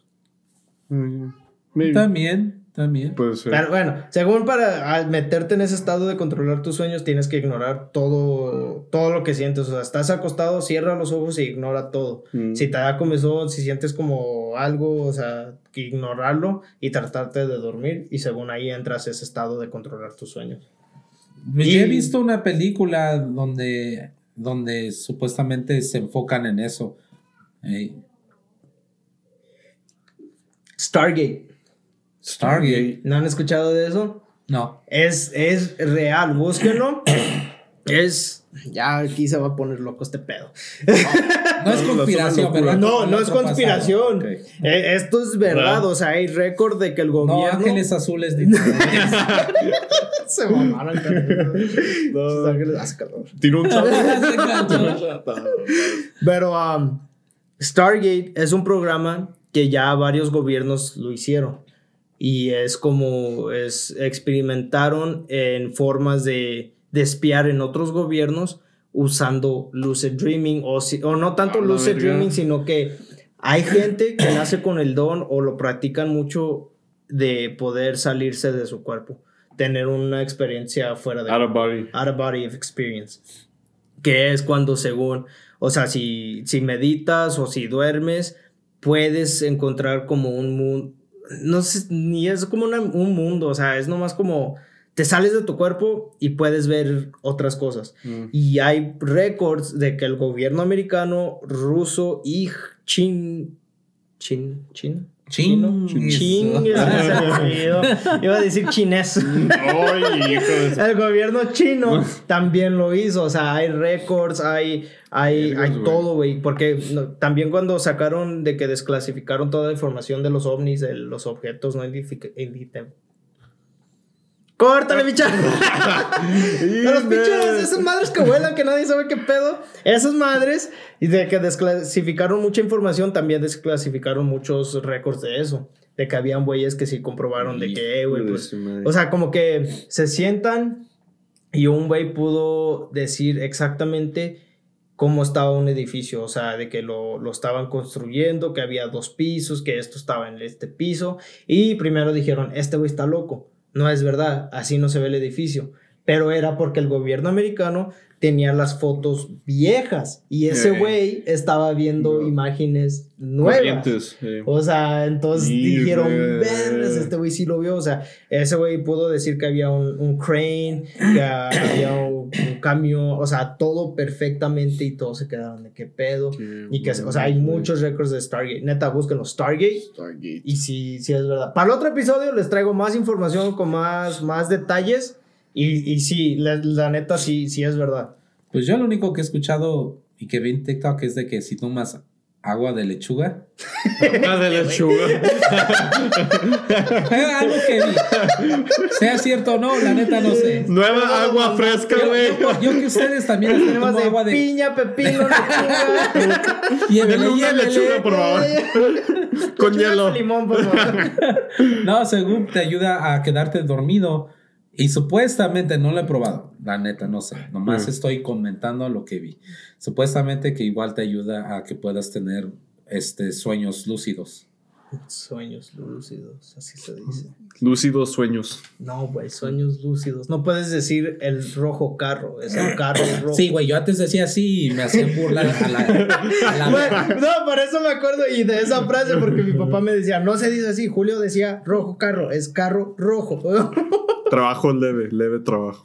Maybe. También, también. Puede ser. Pero bueno, según para meterte en ese estado de controlar tus sueños, tienes que ignorar todo, todo lo que sientes. O sea, estás acostado, cierra los ojos y ignora todo. Mm. Si te da comezón, si sientes como algo, o sea, que ignorarlo y tratarte de dormir. Y según ahí entras a ese estado de controlar tus sueños. Pues Y- Yo he visto una película donde, donde supuestamente se enfocan en eso. Ey, Stargate. Stargate. ¿No han escuchado de eso? No. Es, es real, búsquenlo. es. Ya aquí se va a poner loco este pedo. No es No, no, conspiración, no, ¿verdad? No, no es conspiración. Eh, esto es verdad. O sea, hay récord de que el No, gobierno. ángeles azules ni se mamaron. No. Esos ángeles, hace calor. Tiro un. Pero um, Stargate es un programa que ya varios gobiernos lo hicieron. Y es como es, experimentaron en formas de, de espiar en otros gobiernos usando lucid dreaming o, si- o no tanto A la lucid dreaming, sino que hay gente que nace con el don o lo practican mucho de poder salirse de su cuerpo, tener una experiencia fuera de Out of body. out of body experience. Que es cuando según, o sea, si, si meditas o si duermes, puedes encontrar como un mundo, no sé, ni es como una- un mundo, o sea, es nomás como te sales de tu cuerpo y puedes ver otras cosas. Mm. Y hay récords de que el gobierno americano, ruso y chin, chin, chin. Chin- Chino. Chin, ese apellido. Iba a decir chinés. El gobierno chino también lo hizo, o sea, hay récords, hay, hay, hay todo, güey, porque no- también cuando sacaron de que desclasificaron toda la información de los ovnis, de los objetos no identific- identificados. ¡Córtale, bicha! Los pinches, esas madres que vuelan, que nadie sabe qué pedo. Esas madres, y de que desclasificaron mucha información, también desclasificaron muchos récords de eso. De que habían güeyes que sí comprobaron de que, eh, güey, pues. O sea, como que se sientan y un güey pudo decir exactamente cómo estaba un edificio. O sea, de que lo, lo estaban construyendo, que había dos pisos, que esto estaba en este piso. Y primero dijeron, este güey está loco. No es verdad, así no se ve el edificio. Pero era porque el gobierno americano tenía las fotos viejas y ese Eh. güey estaba viendo imágenes nuevas. O sea, entonces dijeron, vergas, este güey sí lo vio. O sea, ese güey pudo decir que había un, un crane, que había un, un cambio, o sea, todo perfectamente y todos se quedaron de qué pedo. Qué Y que, o sea, hay güey. muchos récords de Stargate. Neta, búsquenlo, Stargate. Stargate. Y sí, sí es verdad. Para el otro episodio les traigo más información con más, más detalles. Y, y sí, la, la neta sí, sí es verdad. Pues yo lo único que he escuchado y que vi en TikTok es de que si tomas agua de lechuga. Ah, de lechuga. Eh, algo que vi. Sea cierto o no, la neta no sé. Nueva agua fresca, Yo, güey. yo- yo que ustedes también Tenemos tomo de agua de. piña, pepino, lechuga. Llévele, Denle una lechuga, por favor. Con hielo. Limón, por favor. No, según te ayuda a quedarte dormido. Y supuestamente no lo he probado, la neta, no sé. Nomás Mm. estoy comentando lo que vi. Supuestamente que igual te ayuda a que puedas tener este, sueños lúcidos. Sueños lúcidos, así se dice. Lúcidos sueños. No, güey, sueños lúcidos. No puedes decir el rojo carro, es el carro rojo. Sí, güey, yo antes decía así y me hacían burlar a la. a la- no, por eso me acuerdo y de esa frase, porque mi papá me decía, no se dice así, Julio decía rojo carro, es carro rojo. Trabajo leve, leve trabajo.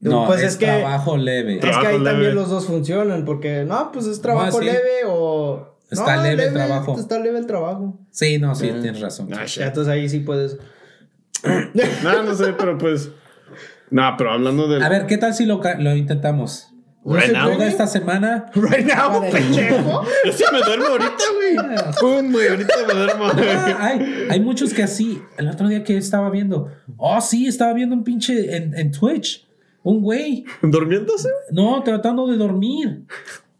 no, pues es, es que- trabajo leve. Es que ahí leve. también los dos funcionan, porque no, pues es trabajo sí. leve o... Está no, leve el trabajo. Está leve el trabajo. Sí, no, sí, Mm. tienes razón. Ah, entonces ahí sí puedes. No, no sé, pero pues. No, pero hablando del. A ver, ¿qué tal si lo, lo intentamos? Right now, esta semana. Right now, pendejo. Yo sí me duermo ahorita, güey. Pum, güey, ahorita me duermo. Ah, hay, hay muchos que así. El otro día que estaba viendo. Oh, sí, estaba viendo un pinche en, en Twitch. Un güey. ¿Durmiéndose? No, tratando de dormir.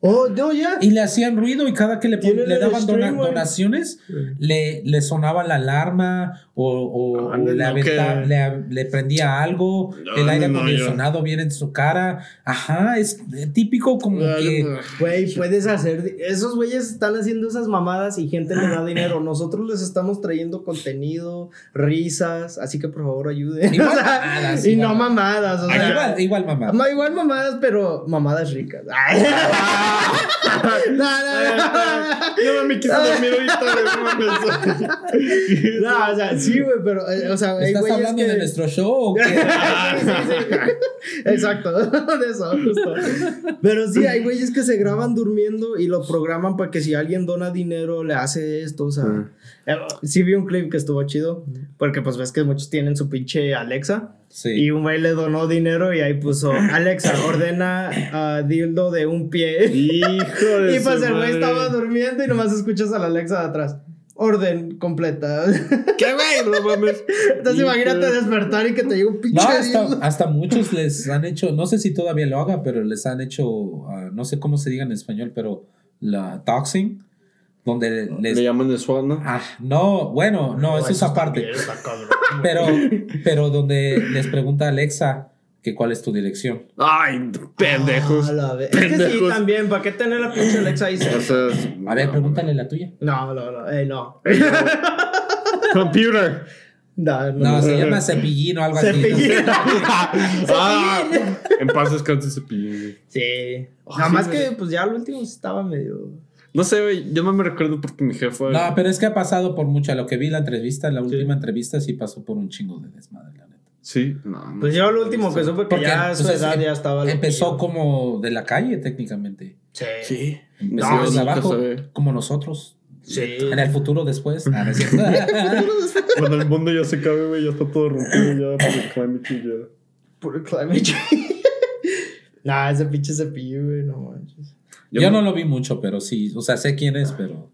Oh, no, ya. Y le hacían ruido y cada que le, daban dona- donaciones, le, le sonaba la alarma o, o- Ah, o le, no, aventa- que- le, le prendía algo, No, el aire no, acondicionado viene en su cara. Ajá, es eh, típico como que... Güey, puedes hacer. Esos güeyes están haciendo esas mamadas y gente le da dinero. Nosotros les estamos trayendo contenido, risas. Así que por favor ayuden. Igual O sea, mamadas, y igual. no mamadas. O Ah, sea, igual, igual, mamá. ma- igual mamadas, pero mamadas ricas. No, no, no. Yo me quise dormir ahorita. No. No, o sea, sí, güey, pero, eh, o sea, hay ¿Estás hablando que... de nuestro show. Exacto, de eso, justo. Pero sí, hay güeyes que se graban durmiendo y lo programan para que si alguien dona dinero le hace esto, o sea. Sí vi un clip que estuvo chido, porque pues ves que muchos tienen su pinche Alexa. Sí. Y un güey le donó dinero y ahí puso, Alexa, ordena a dildo de un pie. Hijo de Y pues el güey estaba durmiendo y nomás escuchas a la Alexa de atrás. Orden completa. ¿Qué, güey? No mames. Entonces Hijo imagínate de- despertar y que te llegue un pinche No, hasta, dildo. hasta muchos les han hecho, no sé si todavía lo haga, pero les han hecho, ah, no sé cómo se diga en español, pero la doxing, donde les... Le llaman de SWAT, ¿no? Ah, no, bueno, no, eso es aparte. Pero, pero donde les pregunta a Alexa que cuál es tu dirección. Ay, pendejos. Ah, la ve- Es que sí, Pendejos. también, ¿para qué tener la pinche Alexa ahí? O sea, A ver, pregúntale la tuya. No, no, no, eh, no. Computer. No, no. No, se llama cepillín o algo así. Cepillín. ah, en paz descanse cepillín. Sí. Ah, Nada sí, más que, pues ya lo último sí estaba medio. No sé, güey. Yo no me recuerdo porque mi jefa. No, pero es que ha pasado por mucho. A lo que vi la entrevista, la última entrevista, sí pasó por un chingo de desmadre, la neta. Sí, no. no Pues yo lo último que supe que Porque ya a su pues, es- edad ya estaba. Empezó como de la calle, técnicamente. Sí. Sí. Empezó No, desde abajo, sabe. como nosotros. Sí. En el futuro después. Ah, cierto. Cuando el mundo ya se cabe, güey, ya está todo rompido ya por el climate change, ya. Puro climate change. Nah, ese pinche cepillo, güey, no manches. Yo no lo vi mucho, pero sí. O sea, sé quién es, pero.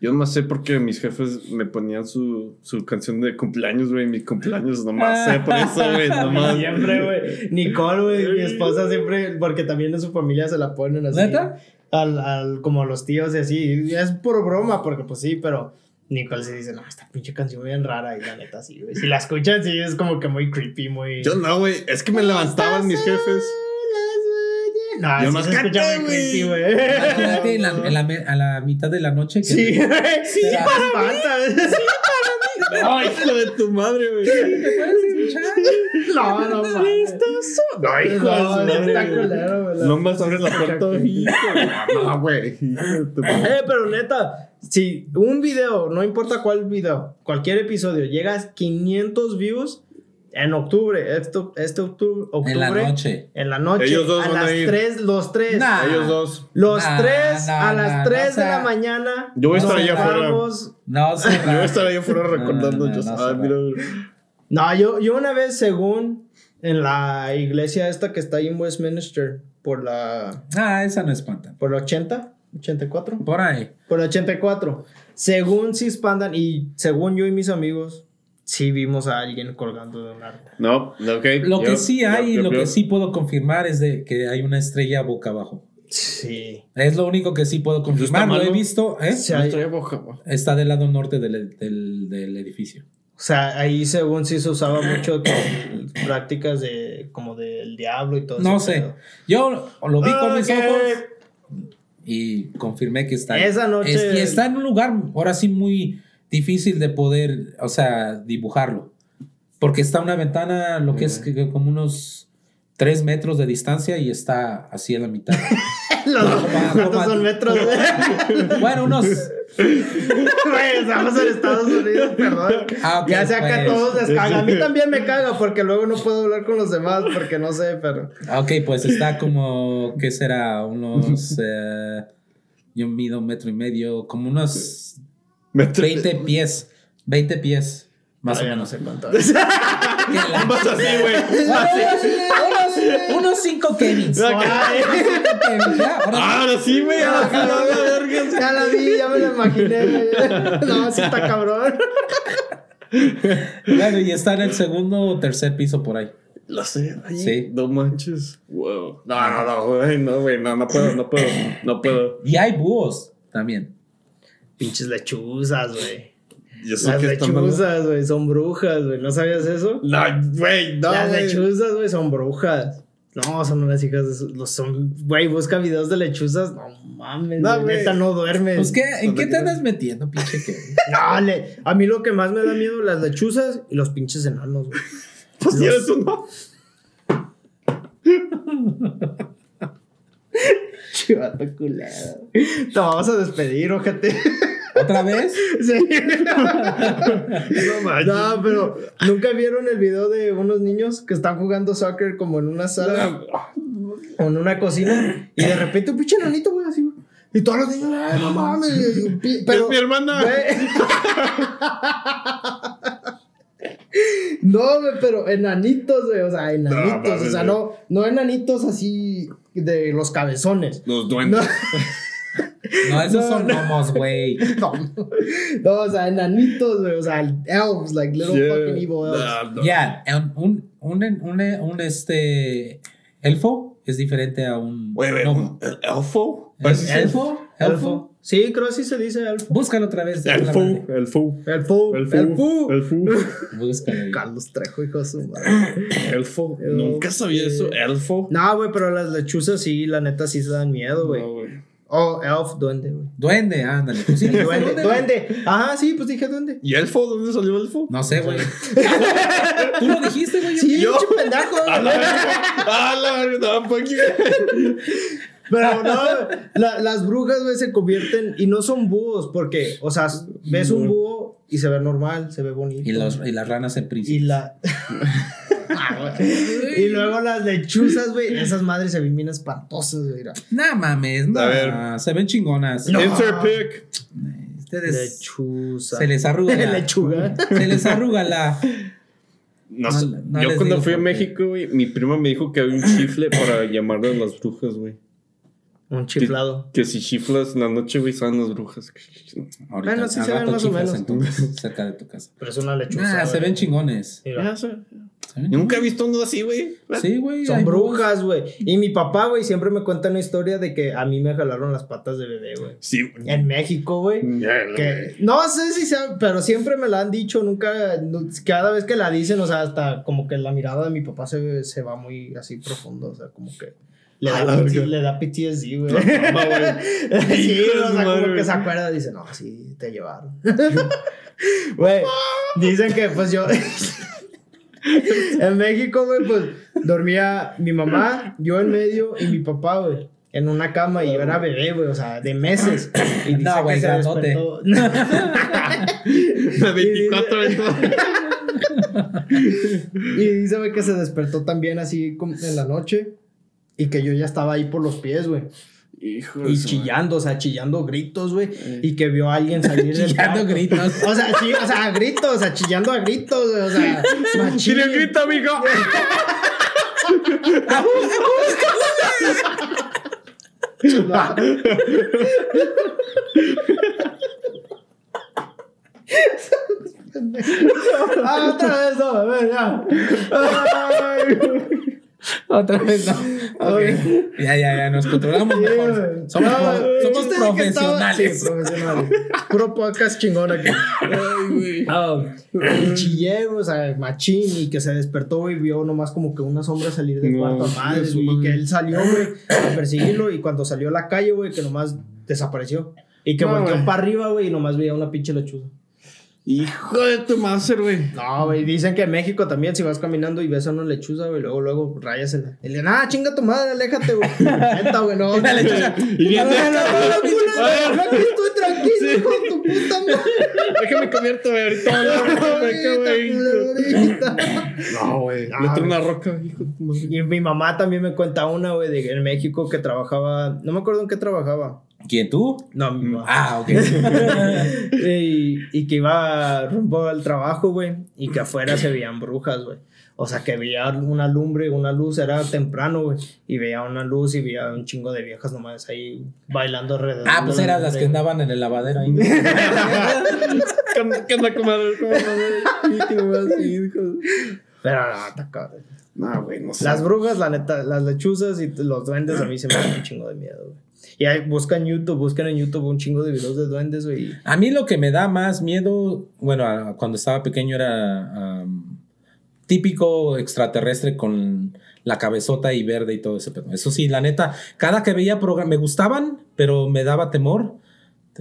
Yo nomás sé porque mis jefes me ponían su, su canción de cumpleaños, güey. Mi cumpleaños nomás sé por eso, güey. Nomás. Siempre, güey. Nicole, güey, mi esposa siempre, porque también en su familia se la ponen así. ¿Neta? Al, al, como a los tíos y así. Y Es por broma, porque pues sí, pero Nicole se dice, no, esta pinche canción bien rara. Y la neta, sí, güey. Si la escuchan, sí, es como que muy creepy, muy. Yo no, güey. Es que me levantaban mis jefes. No, Yo sí más se escucha muy güey. creepy, güey. Imagínate en la- en la me- a la mitad de la noche. Que Sí, güey. Sí, Espera. espanta. Ay, hijo de tu madre, güey. No, no, mames. No, hijo de No, madre, está culero, güey. No más abres la puerta, hijo. No, güey. Hijo de tu madre. Eh, pero neta, si un video, no importa cuál video, cualquier episodio, llega a 500 views en octubre, esto, este octubre, octubre, En la noche. en la noche, Ellos dos a van a las ir. 3, los 3, Nah. Ellos dos. los Nah, 3 nah, a las nah, 3 no de sea- la mañana. Yo voy a estar allá afuera. No, Yo voy a estar ahí afuera No, no, recordando. no, yo- no, ah, no. mira. No, yo, yo una vez, según en la iglesia esta que está ahí en Westminster, por la, Ah, esa no espanta. por la 80, 84. Por ahí. Por el 84. Según si espantan y según yo y mis amigos, sí vimos a alguien colgando de un árbol. No, ok. Lo que Yo- sí yo- hay y yo- lo yo- que sí puedo confirmar es de que hay una estrella boca abajo. Sí. Es lo único que sí puedo confirmar. Lo he visto. ¿eh? Sí, Yo hay- estoy boca abajo. Está del lado norte del, del, del edificio. o sea, ahí según sí se usaba mucho con prácticas de como del diablo y todo No ese sé. pedo. Yo lo vi con mis Ok. ojos y confirmé que está ahí. Esa noche- Es- y está en un lugar ahora sí muy difícil de poder, o sea, dibujarlo. Porque está una ventana, lo que es que- que como unos 3 metros de distancia y está así en la mitad. Los- Como- ¿Cuántos son metros? bueno, unos... Güey, estamos en Estados Unidos, perdón. Ah, ya sé que a pues. todos les caga. A mí también me caga porque luego no puedo hablar con los demás porque no sé, pero. Ok, pues está como, ¿qué será? Unos... eh, yo mido un metro y medio, como unos Me tra- 20 pies. 20 pies, más o Todavía menos. No sé cuánto. Que la- Más así, güey. unos, unos cinco Kevins. Ay. Kevins, ya, ahora- sí, güey. Ya ahora sí, la, a la verga. ya la vi, ya me la imaginé. güey. No, sí está cabrón. Bueno, y está en el segundo o tercer piso por ahí. Lo sé, ahí. Sí. No manches. Wow. No, no, no, güey. No, güey. No, no puedo, no puedo. No puedo. Y hay búhos también. Pinches lechuzas, güey. Las lechuzas, güey, son brujas, güey. ¿No sabías eso? No, güey, no. Las lechuzas, güey, son brujas. No, son unas hijas de su- los son, güey, busca videos de lechuzas. No mames, No, güey. neta no duermes. Pues, ¿qué, ¿en qué te andas metiendo, pinche que? No, le- a mí lo que más me da miedo las lechuzas y los pinches enanos, güey. Pues si eres uno. Chivato culero. Te vamos a despedir, ojete. ¿Otra vez? Sí. No. No, pero nunca vieron el video de unos niños que están jugando soccer como en una sala o en una cocina y de repente un pinche enanito, güey, así, güey. Y todos los niños, ay, no mames. Pero, es mi hermana. No, güey, pero enanitos, güey, o sea, enanitos, o sea, no, no enanitos así de los cabezones. Los duendes. No, esos No, son no. gnomos, güey. no, no, o sea, enanitos, güey, o sea, elves, like little Yeah. fucking evil elves. Nah, no. Ya, un, un, un, un, un, este elfo es diferente a un Güey, güey, gnomo. ¿el elfo? ¿Es ¿Es elfo? ¿Elfo? Sí, creo que sí se dice elfo. Búscalo otra vez. Elfo, elfo. Elfo, Elfo. elfo. Elfo. Búscalo. Carlos Trejo, hijo de su madre. Elfo. Elfo. Nunca sabía eso. Elfo. No, güey, pero las lechuzas sí, la neta sí se dan miedo, güey. Oh, elf, duende, güey. Duende, ándale. Pues sí, Duende, duende. Ajá, sí, pues dije duende. ¿Y elfo? ¿Dónde salió elfo? No sé, güey. Tú lo dijiste, güey. Sí, ¿Yo? pendejo. A la verga. A la verga. Pero no, la- las brujas, güey, se convierten y no son búhos, porque, o sea, ves un búho y se ve normal, se ve bonito. Y, los, y las ranas en Y príncipe. la. Ah, güey. y luego las lechuzas, güey. Esas madres se ven bien espantosas, güey. No mames, no. A ver. Se ven chingonas. No. Insert pick. Ustedes Lechuza. se les arruga. la- Lechuga. Se les arruga la. No, No, no yo cuando fui a. México, güey, mi prima me dijo que había un chifle para llamarle a las brujas, güey. Un chiflado. Que si chiflas en la noche, güey, salen las brujas. Ahorita, Bueno, sí se ven más o menos. en tu cerca de tu casa. Pero es una lechuza. Ah, se ven chingones. Mira. Se Yo nunca he visto uno así, güey. Sí, güey. Son brujas, güey. Y mi papá, güey, siempre me cuenta una historia de que a mí me jalaron las patas de bebé, güey. Sí, güey. En México, güey. Que no sé si sea, pero siempre me la han dicho, nunca, nu- cada vez que la dicen, o sea, hasta como que la mirada de mi papá se, se va muy así profundo, o sea, como que le da, la PT le da PTSD, güey. sí, o sea, como que se acuerda, dice, no, sí, te llevaron. Güey, dicen que pues yo... en México, güey, pues dormía mi mamá, yo en medio y mi papá, güey. En una cama y yo era bebé, güey, o sea, de meses. Y dice No, que güey, se grandote. despertó. De 24 entonces. Y dice, güey, que se despertó también así como en la noche. Y que yo ya estaba ahí por los pies, güey. Hijo de Y chillando, o sea, chillando gritos, güey. Y que vio a alguien salir del Chillando gritos. O sea, sí, o sea, gritos, o sea, chillando a gritos, güey. O sea, machín. Tiene un grito, amigo. Ah, otra vez, no, a ver, ya. Ay, Otra vez no. Ok. Ya, ya, ya, nos controlamos mejor. Somos, No, somos profesionales. Sí, profesionales. Puro podcast chingón aquí. Ah, y chillé, o sea, machín, y que se despertó y vio nomás como que una sombra salir del No, cuarto a madre, su y que él salió, güey, a perseguirlo, y cuando salió a la calle, güey, que nomás desapareció. Y que No, volteó para arriba, güey, y nomás veía una pinche lechuza. Hijo de tu máster, güey. No, güey, dicen que en México también, si vas caminando y ves a una lechuza, güey, luego, luego rayas en la. Y le ah, chinga tu madre, aléjate, güey. Neta, güey, no. Una lechuza. Y bien, No, no, no, aquí estoy tranquilo, hijo de tu puta madre. Déjame comerte, güey. Ahorita. No, güey. Le tengo una roca, hijo de tu madre. Y mi mamá también me cuenta una, güey, de en México que trabajaba. No me acuerdo en qué trabajaba. ¿Quién tú? No, mi mamá. Ah, ok. y, y que iba rumbo al trabajo, güey. Y que afuera se veían brujas, güey. O sea, que veía una lumbre, una luz, era temprano, güey. Y veía una luz y veía un chingo de viejas nomás ahí bailando alrededor. Ah, pues eran las que andaban en el lavadero ahí. ¿Qué onda, comadre? Pero no, está cabrón. No, güey, no sé. Las brujas, la neta, las lechuzas y los duendes a mí se me dan un chingo de miedo, güey. Y ahí buscan YouTube, buscan en YouTube un chingo de videos de duendes, güey. A mí lo que me da más miedo, bueno, cuando estaba pequeño era am, típico extraterrestre con la cabezota y verde y todo ese pedo. Eso sí, la neta, cada que veía programas, me gustaban, pero me daba temor.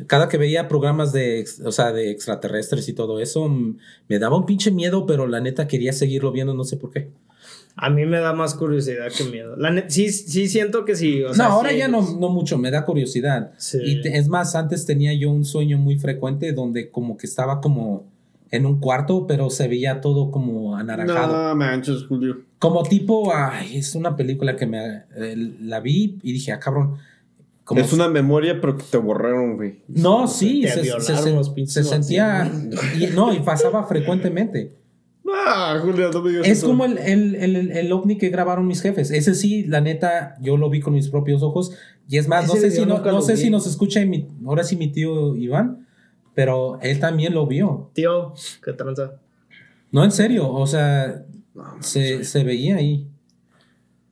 Cada que veía programas de, o sea, de extraterrestres y todo eso, me daba un pinche miedo, pero la neta quería seguirlo viendo, no sé por qué. A mí me da más curiosidad que miedo. La sí, sí siento que sí. o no, sea, ahora sí, ya no, no mucho, me da curiosidad. Sí. Y te- es más, antes tenía yo un sueño muy frecuente donde como que estaba como en un cuarto, pero se veía todo como anaranjado. No manches, Julio. Como tipo, ay, es una película que me eh, la vi y dije, ah, cabrón. Como es una memoria, pero que te borraron, güey. No, sí, se, se- se- los pinches se sentía. y- no, y pasaba frecuentemente. Ah, Julio, no me digas Es eso. como el, el, el, el ovni que grabaron mis jefes. Ese sí, la neta, yo lo vi con mis propios ojos. Y es más, no sé, si, no, sé vi. si nos escucha mi, ahora sí mi tío Iván, pero él también lo vio. Tío, qué tranza. No, en serio, o sea, No, se, se veía ahí.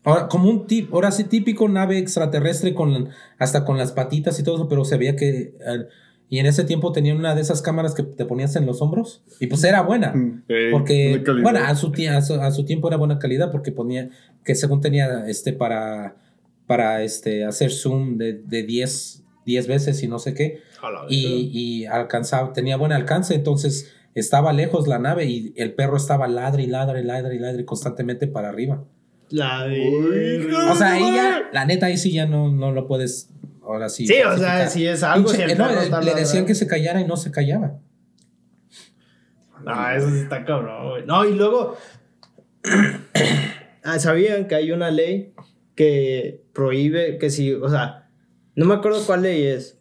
Ahora, como un tip, ahora sí típico nave extraterrestre con hasta con las patitas y todo eso, pero se veía que eh, y en ese tiempo tenían una de esas cámaras que te ponías en los hombros y pues era buena. Mm, Porque, bueno, a su, ti- a, su, a su tiempo era buena calidad porque ponía, que según tenía, este, para, para, este, hacer zoom de, de 10, 10 veces y no sé qué, y, y alcanzaba, tenía buen alcance, entonces estaba lejos la nave y el perro estaba ladre y ladre y ladre y ladre constantemente para arriba. La. O sea, ahí ya, la neta, ahí sí ya no, no lo puedes, ahora sí. Sí, o sea, si es algo, Pinche- si el no, perro está le decían que se callara y no se callaba. No, eso sí está cabrón, güey. No, y luego. ah, ¿Sabían que hay una ley que prohíbe que si. O sea, no me acuerdo cuál ley es.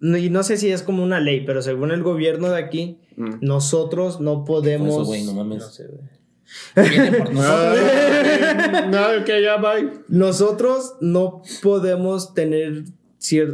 No- Y no sé si es como una ley, pero según el gobierno de aquí, Mm. nosotros no podemos. Eso, güey, no mames. No sé, güey. Viene por nosotros. No, ok, ya, bye. Nosotros no podemos tener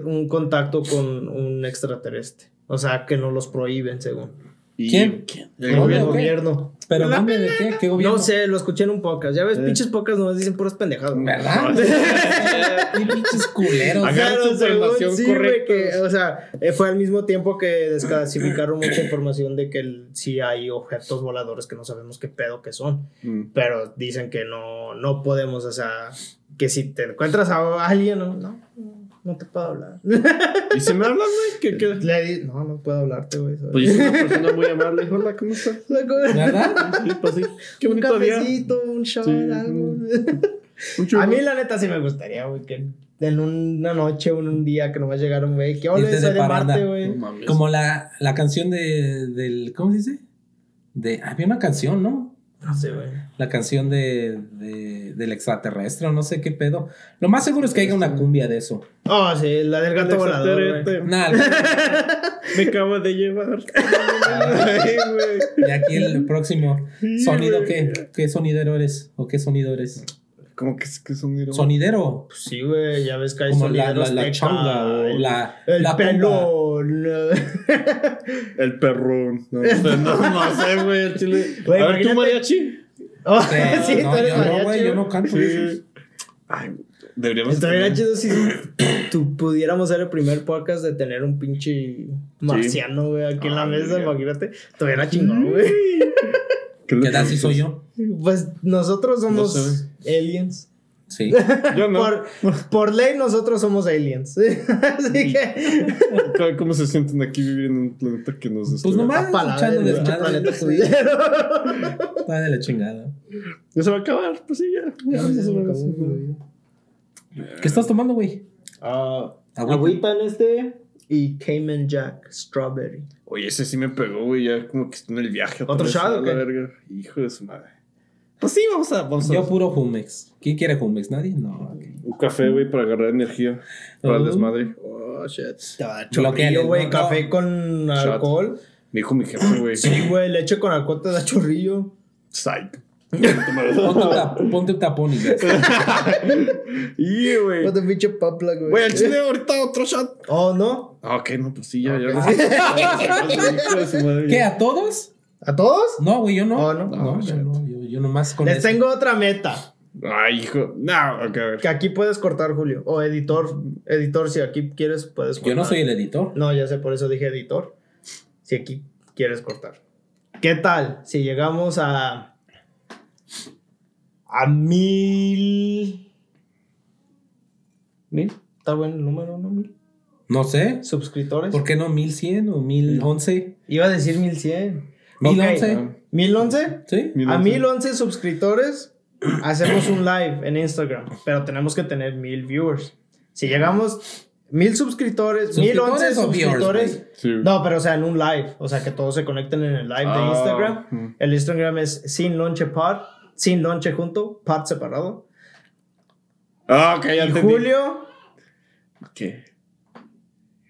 un contacto con un extraterrestre. O sea, que nos los prohíben, según. Y- ¿Quién? El ¿Dónde, gobierno. gobierno. ¿Pero dónde? ¿De qué? ¿Qué gobierno? No sé, lo escuché en un podcast. Ya ves, Eh. pinches podcasts nos dicen puras pendejadas. güey. ¿Verdad? Y pinches culeros. Agarra Claro, tu información según sí, güey, correcta. que, o sea, eh, fue al mismo tiempo que desclasificaron mucha información de que el- sí hay objetos voladores que no sabemos qué pedo que son. Mm. Pero dicen que no, no podemos, o sea, que si te encuentras a alguien, no, no, no te puedo hablar. ¿Y si me hablan, güey? ¿Qué, qué? Le di- no, no puedo hablarte, güey. ¿sabes? Pues yo soy una persona muy amable. Hola, ¿cómo estás? ¿Verdad? Sí, pues sí. Qué un bonito día. cafecito, un shot, Sí. algo. Un. A mí la neta sí me gustaría, güey, que en una noche o en un día que nomás llegara un güey, que hola, soy de. Marte, güey. Como la, la canción de, del. ¿Cómo se dice? De, había una canción, ¿no? No sé, güey. La canción de, de- del extraterrestre, o no sé qué pedo. Lo más seguro es que haya una cumbia de eso. Oh, sí, la del gato volador, güey. Extraterrestre. Nah, Me acabo de llevar. Ay, güey. y aquí el próximo. ¿Sonido qué? ¿Qué sonidero eres? ¿O qué sonido eres? ¿Cómo que es que sonido? ¿Sonidero? Pues sí, güey, ya ves que hay Como la, sonideros la, la changa o el- la. El la pelo. El perrón. No, no, no sé, güey. el chile. Güey, a ver, tú, mariachi. Oh, compa. sí, no, tú eres yo no, mariachi, güey, yo no canto. Sí. Ay, deberíamos. Estaría chido si tú pudiéramos ser el primer podcast de tener un pinche marciano, güey, aquí en la Ay, mesa, imagínate. Estuviera chingón, güey. ¿Qué es lo ¿Qué tal si soy yo? Pues nosotros somos No aliens. Sí. Yo no. Por, por ley, nosotros somos aliens. Así que. ¿Cómo- ¿Cómo se sienten aquí vivir en un planeta que nos Pues destruye? nomás la echando verga, pinche desmadre. planeta. Está de la chingada. Ya se va a acabar, pues sí, ya. ya, ya se va a acabar. ¿Qué estás tomando, güey? Ah, agüita en este y Cayman Jack Strawberry. Oye, ese sí me pegó, güey. Ya como que está en el viaje. ¿Otro shot. Hijo de su madre. Pues sí, vamos a. Vamos a Yo puro Jumex. ¿Quién quiere Jumex? ¿Nadie? No. ok. un café, güey, para agarrar energía. Para el desmadre. Oh, shit. Chorrillo, güey. no, café no. con Shot. alcohol. Me dijo mi jefe, güey. Sí, güey. Leche con alcohol te da chorrillo. Psych. Ponte un, tapón y. Y, güey. Ponte pinche papla, güey. Güey, al chile ahorita otro shot. Oh, ¿no? Ah, ok, no, pues sí, ya, Ok. ya. Madre. ¿Qué? ¿A todos? ¿A todos? No, güey, yo no. Oh, no. No, No, yo shit. no. Yo, yo Yo nomás con Les eso. tengo otra meta. Ay, hijo. No, ok, a ver. Que aquí puedes cortar, Julio. O editor. Editor, si aquí quieres, puedes cortar. Yo no soy el editor. No, ya sé, por eso dije editor. Si aquí quieres cortar. ¿Qué tal? Si llegamos a. A mil. ¿Mil? ¿Está bueno el número, no? ¿Mil? No sé. ¿Suscriptores? ¿Por qué no 1100 o 1011? Iba a decir 1100. 1011. Ok. ¿1011? ¿Sí? A 1011 suscriptores hacemos un live en Instagram, pero tenemos que tener mil viewers. Si llegamos mil suscriptores, mil once ¿Suscriptores. Sí. No, pero o sea, en un live, o sea, que todos se conecten en el live de Ah, Instagram. mm. El Instagram es sin lonche pod, sin lonche junto, pod separado. Ah, ok, ya Y entendí. Julio ¿Qué?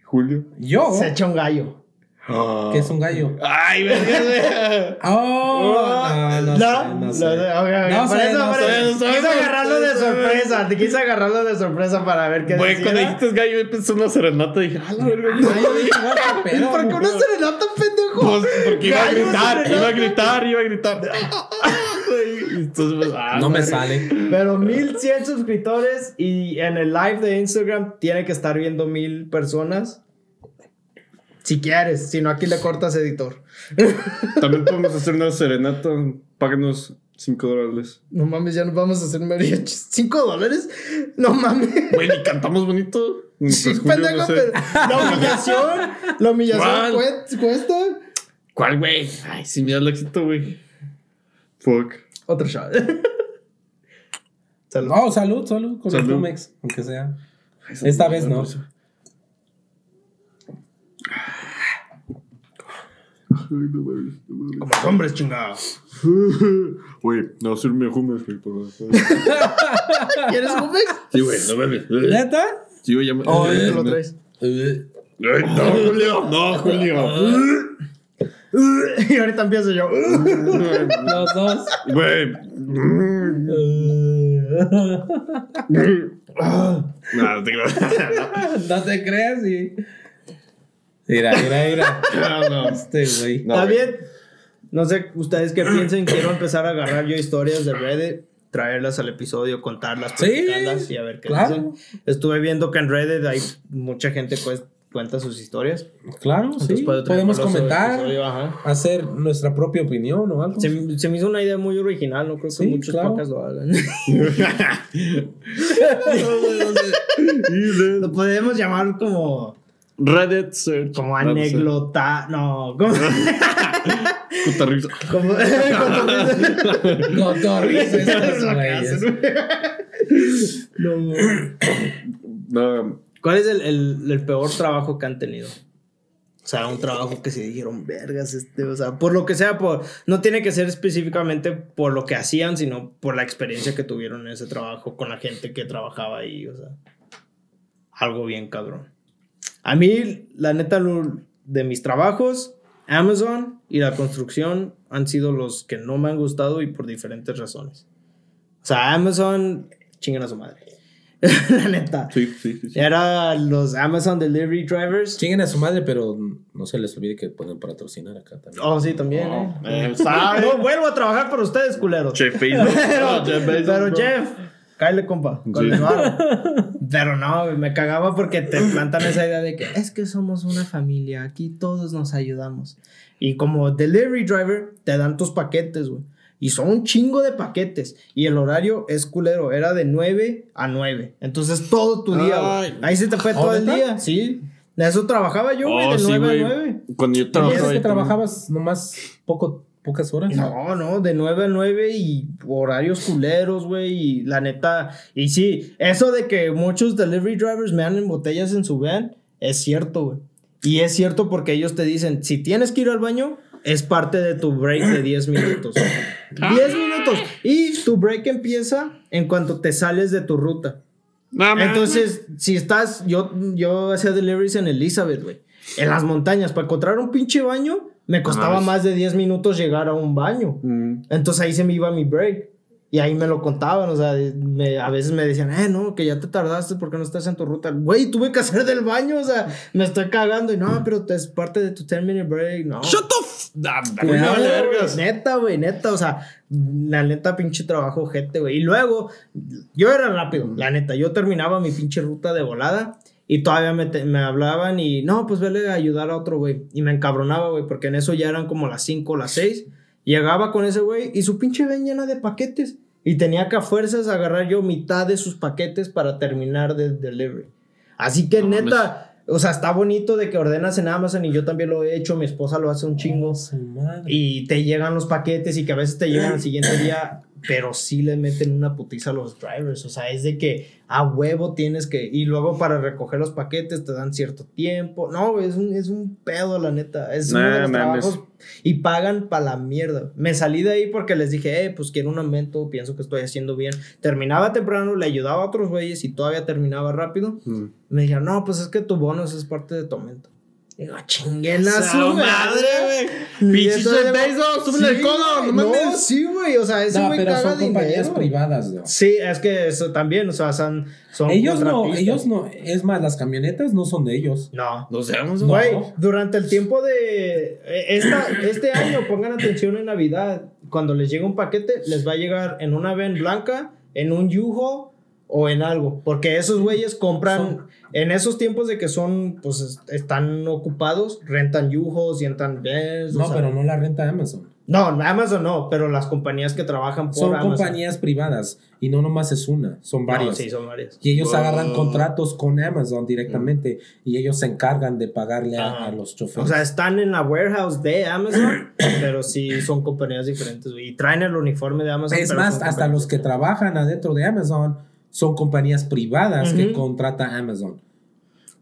¿Julio? Yo. se echa un gallo. Ah. ¿Qué es un gallo? Ay, verga. Oh, no, no, sé, no sé. ok, ok. No sé, eso, no sé, eso. no sé, Quise no agarrarlo de sorpresa. Te quise agarrarlo de sorpresa para ver qué Güey, cuando dijiste gallo, yo pensé en una serenata y dije, ah, la verga. Ay, yo dije. ¿Por qué una serenata, pendejo? Pues porque iba a gritar, iba a gritar, iba a gritar. Entonces, pues, ah, No me sale. Pero 1100 suscriptores y en el live de Instagram tiene que estar viendo mil personas. Si quieres, si no, aquí le cortas editor. También podemos hacer una serenata. Páganos 5 dólares. No mames, ya nos vamos a hacer mariachis. ¿Cinco dólares? No mames. Güey, ni cantamos bonito. Sí, Pues, pendejo, no sé. pero la humillación, la humillación cuesta. ¿Cuál, güey? Ay, sin miedo al éxito, güey. Fuck. Otro shot. Salud. No, salud, salud con el Salud. Pumex, aunque sea. Esta vez no. Como hombres chingados. Güey, no hacerme hummus, güey, por favor. ¿Quieres Jumex? Sí, güey, no mames. ¿Neta? Sí, güey, ya me. Oh, Eh, lo traes. Eh, Ay, no, Julio. No, Julio. Y ahorita empiezo yo. Los dos. Güey. No, no te creo. no te creas y. Mira, mira, mira. No, no. Este güey. No, Está güey. bien. No sé ustedes qué piensen. Quiero empezar a agarrar yo historias de Reddit, traerlas al episodio, contarlas, Sí, platicarlas y a ver qué claro. dicen. Estuve viendo que en Reddit hay mucha gente pues, cuenta sus historias. Claro, Entonces sí. Podemos comentar, hacer nuestra propia opinión o algo. Se, me- se me hizo una idea muy original, no creo que Sí, muchos claro. podcasts lo hagan. lo podemos llamar como, Reddit search. como anécdota. No, como. Risa. como. No. No, ¿Cuál es el, el- el peor trabajo que han tenido? O sea, un trabajo que se dijeron, vergas, este, o sea, por lo que sea, por, no tiene que ser específicamente por lo que hacían, sino por la experiencia que tuvieron en ese trabajo con la gente que trabajaba ahí, o sea, algo bien cabrón. A mí, la neta, de mis trabajos, Amazon y la construcción han sido los que no me han gustado y por diferentes razones. O sea, Amazon, chingan a su madre. la neta. sí, sí, sí. sí. Era los Amazon Delivery Drivers. Chinguen a su madre, pero no se les olvide que pueden patrocinar acá también. Oh, sí, también. Oh, eh. eh. No vuelvo a trabajar para ustedes, culeros. Jeff Bezos. Pero, No, Jeff Bezos, pero. Jeff, cállate, compa. con Sí. Pero no, me cagaba porque te plantan esa idea de que es que somos una familia, aquí todos nos ayudamos. Y como delivery driver, te dan tus paquetes, güey. Y son un chingo de paquetes. Y el horario es culero. Era de 9 a 9. Entonces todo tu día, güey. Ay. Ahí se te fue ¿Oh, todo el día. Sí. De eso trabajaba yo, güey, Oh, de sí, 9 güey. a 9. Cuando yo ¿Y trabajaba. es que también. trabajabas nomás poco, pocas horas? No, no, de 9 a 9 y horarios culeros, güey. Y la neta. Y sí, eso de que muchos delivery drivers me dan en botellas en su van, es cierto, güey. Y es cierto porque ellos te dicen: si tienes que ir al baño, es parte de tu break de 10 minutos. 10 minutos. Y tu break empieza en cuanto te sales de tu ruta. Man. Entonces, si estás, yo, yo hacía deliveries en Elizabeth, güey. En las montañas, para encontrar un pinche baño, me costaba más de 10 minutos llegar a un baño. Mm. Entonces ahí se me iba mi break. Y ahí me lo contaban, o sea, me- a veces me decían, eh, no, que ya te tardaste porque no estás en tu ruta. Güey, tuve que hacer del baño, o sea, me estoy cagando. Y no, pero es parte de tu 10 minute break, no. Shut vale vergas. Neta, güey, neta, o sea, la neta pinche trabajo gente, güey. Y luego, yo era rápido, la neta, yo terminaba mi pinche ruta de volada y todavía me, te- me hablaban y, no, pues vele a ayudar a otro güey. Y me encabronaba, güey, porque en eso ya eran como las 5 o las 6. Llegaba con ese güey y su pinche ven llena de paquetes. Y tenía que a fuerzas agarrar yo mitad de sus paquetes para terminar de delivery. Así que No neta, o sea, está bonito de que ordenas en Amazon y yo también lo he hecho, mi esposa lo hace un chingo. Oh. Y te llegan los paquetes y que a veces te llegan al siguiente día, pero sí le meten una putiza a los drivers. O sea, es de que a huevo tienes que. Y luego para recoger los paquetes te dan cierto tiempo. No, es un, es un pedo, la neta. Es uno de Nah, los trabajos. Y pagan para la mierda. Me salí de ahí porque les dije, eh, pues quiero un aumento, pienso que estoy haciendo bien. Terminaba temprano, le ayudaba a otros güeyes y todavía terminaba rápido. Mm. Me dijeron, no, pues es que tu bonus es parte de tu aumento. Digo, chinguen a su Su madre, güey. güey. Pinches Entonces, de Bezos, súbele el codo, no güey, mames. sí, güey, o sea, ese No, güey pero caga son compañías dinero. privadas, ¿no? Sí, es que eso también, o sea, son, son Ellos no, ellos no, es más, las camionetas no son de ellos. No. No sabemos, No. Güey, durante el tiempo de eh, esta, este año, pongan atención en Navidad, cuando les llega un paquete, les va a llegar en una ven blanca, en un yujo o en algo, porque esos güeyes compran, Son- en esos tiempos de que son, pues es- están ocupados, rentan yujos, rentan vens, o No, sea- pero no la renta Amazon. No, Amazon no, pero las compañías que trabajan por Son Amazon. compañías privadas y no nomás es una, son No, varias. sí, son varias. Y ellos Wow. agarran contratos con Amazon directamente y ellos se encargan de pagarle a, a los choferes. O sea, están en la warehouse de Amazon, pero sí son compañías diferentes. Y traen el uniforme de Amazon. es más, hasta los que trabajan adentro de Amazon son compañías privadas que Ujú. contrata Amazon.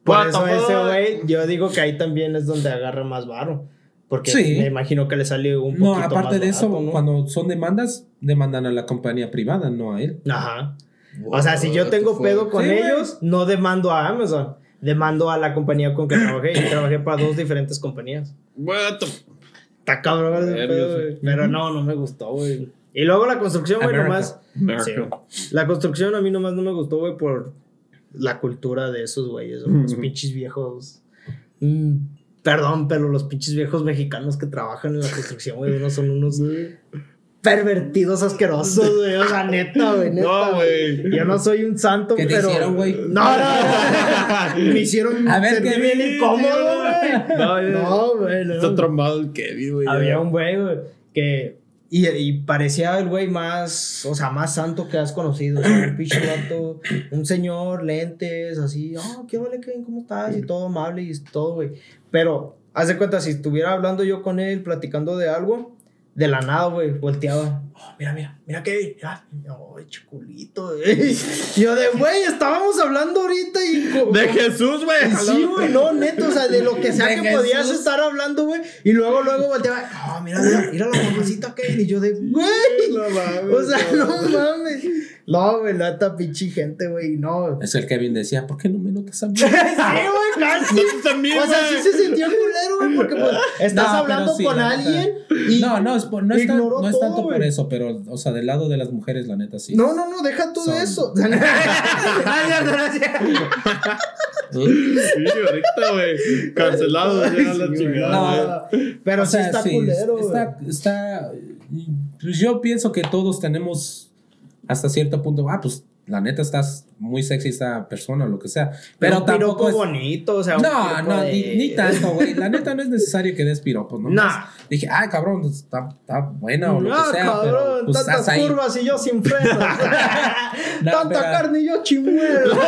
Por What eso ese güey, yo digo que ahí también es donde agarra más varo. Porque Sí. me imagino que le sale un poquito No, más aparte de eso, barato, ¿no? cuando son demandas, demandan a la compañía privada, no a él. Ajá. O sea, si yo tengo pedo con Sí, ellos, no demando a Amazon. Demando a la compañía con que trabajé. Y trabajé para dos diferentes compañías. What the Está cabrón ese Verga, pedo. Pero no, no me gustó, güey. Y luego la construcción, güey, nomás. Sí. La construcción a mí nomás no me gustó, güey, por la cultura de esos güeyes, güey, los pinches viejos. Mm, perdón, pero los pinches viejos mexicanos que trabajan en la construcción, güey, unos son unos pervertidos asquerosos, güey. O sea, neta, güey, neta. No, güey. Yo no soy un santo, ¿Qué te pero. hicieron, güey? No, no, no. Me hicieron A ver, ¿qué bien incómodo, güey. No, No, güey, no. Está traumado el Kevin, güey. Había un güey, güey, que. Y, y parecía el güey más, o sea, más santo que has conocido. O sea, un pinche vato, un señor, lentes, así, oh, qué vale, Kevin, ¿cómo estás? Y todo amable y todo, güey. Pero, haz de cuenta, si estuviera hablando yo con él, platicando de algo, de la nada, güey, volteaba. Oh, mira, mira, mira, Kevin. Ay, oh, chiculito, güey. Yo de, güey, estábamos hablando ahorita y. De Jesús, güey. Sí, güey, no, neto, o sea, de lo que sea De que podías estar hablando, güey. Y luego, luego volteaba, oh, mira, mira, mira la mamacita que Y yo de, güey. No mames, O sea, no no. mames. No, güey, neta, pinche gente, güey, no. Es el Kevin decía, ¿por qué no me notas a mí? Sí, güey, casi. También, O sea, sí se sintió culero, güey, porque pues estás No, hablando sí, con la neta. alguien y. No, no, es, por- no, es, tan- no es tanto todo, por eso, pero, o sea, del lado de las mujeres, la neta, sí. No, no, no, deja tú de Son- eso. No, no, no, Sí, ahorita, güey. Cancelado, ya la Sí, chingada. güey. güey. Pero O sí está sí, culero, güey. está, está, pues yo pienso que todos tenemos hasta cierto punto, ah, pues la neta estás muy sexy esta persona o lo que sea. Pero, un tampoco es... bonito, o sea, No, no, de- ni, ni tanto, güey. La neta no es necesario que des piropos, ¿no? Nah. Dije, ay, cabrón, pues, está, está buena o lo Ah, que sea, cabrón, pero pues tantas curvas y yo sin frenos. No, Tanta pero- carne y yo chimuelo.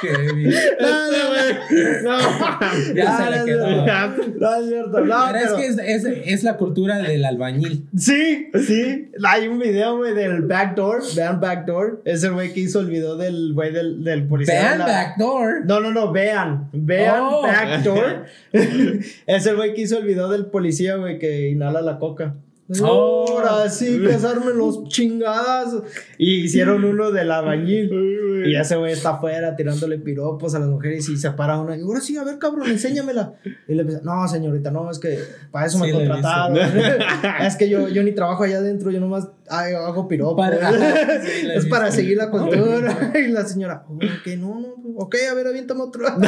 Kevin. no, no, güey. No. Ya se le quedó. No, es cierto. No, Pero es pero- que es, es, es la cultura del albañil. Sí, sí. Hay un video, güey, del backdoor. Vean backdoor. Es el güey que hizo el video del güey del, del policía. Vean la- backdoor. No, no, no, vean. Vean Oh. backdoor. es el güey que hizo el video del policía, güey, que inhala la coca. Oh. Ahora sí, armen los chingadas. Y hicieron uno del albañil. Y ese güey está afuera tirándole piropos a las mujeres y se para una. Y ahora sí, a ver, cabrón, enséñamela. Y le empieza, no, señorita, no, es que para eso me Sí, contrataron. es que yo, yo ni trabajo allá adentro, yo nomás hago, hago piropos. Para- Sí, le es para seguir la cultura. y la señora, "Oh, ok, no, no, ok, a ver, aviéntame otro. Ah,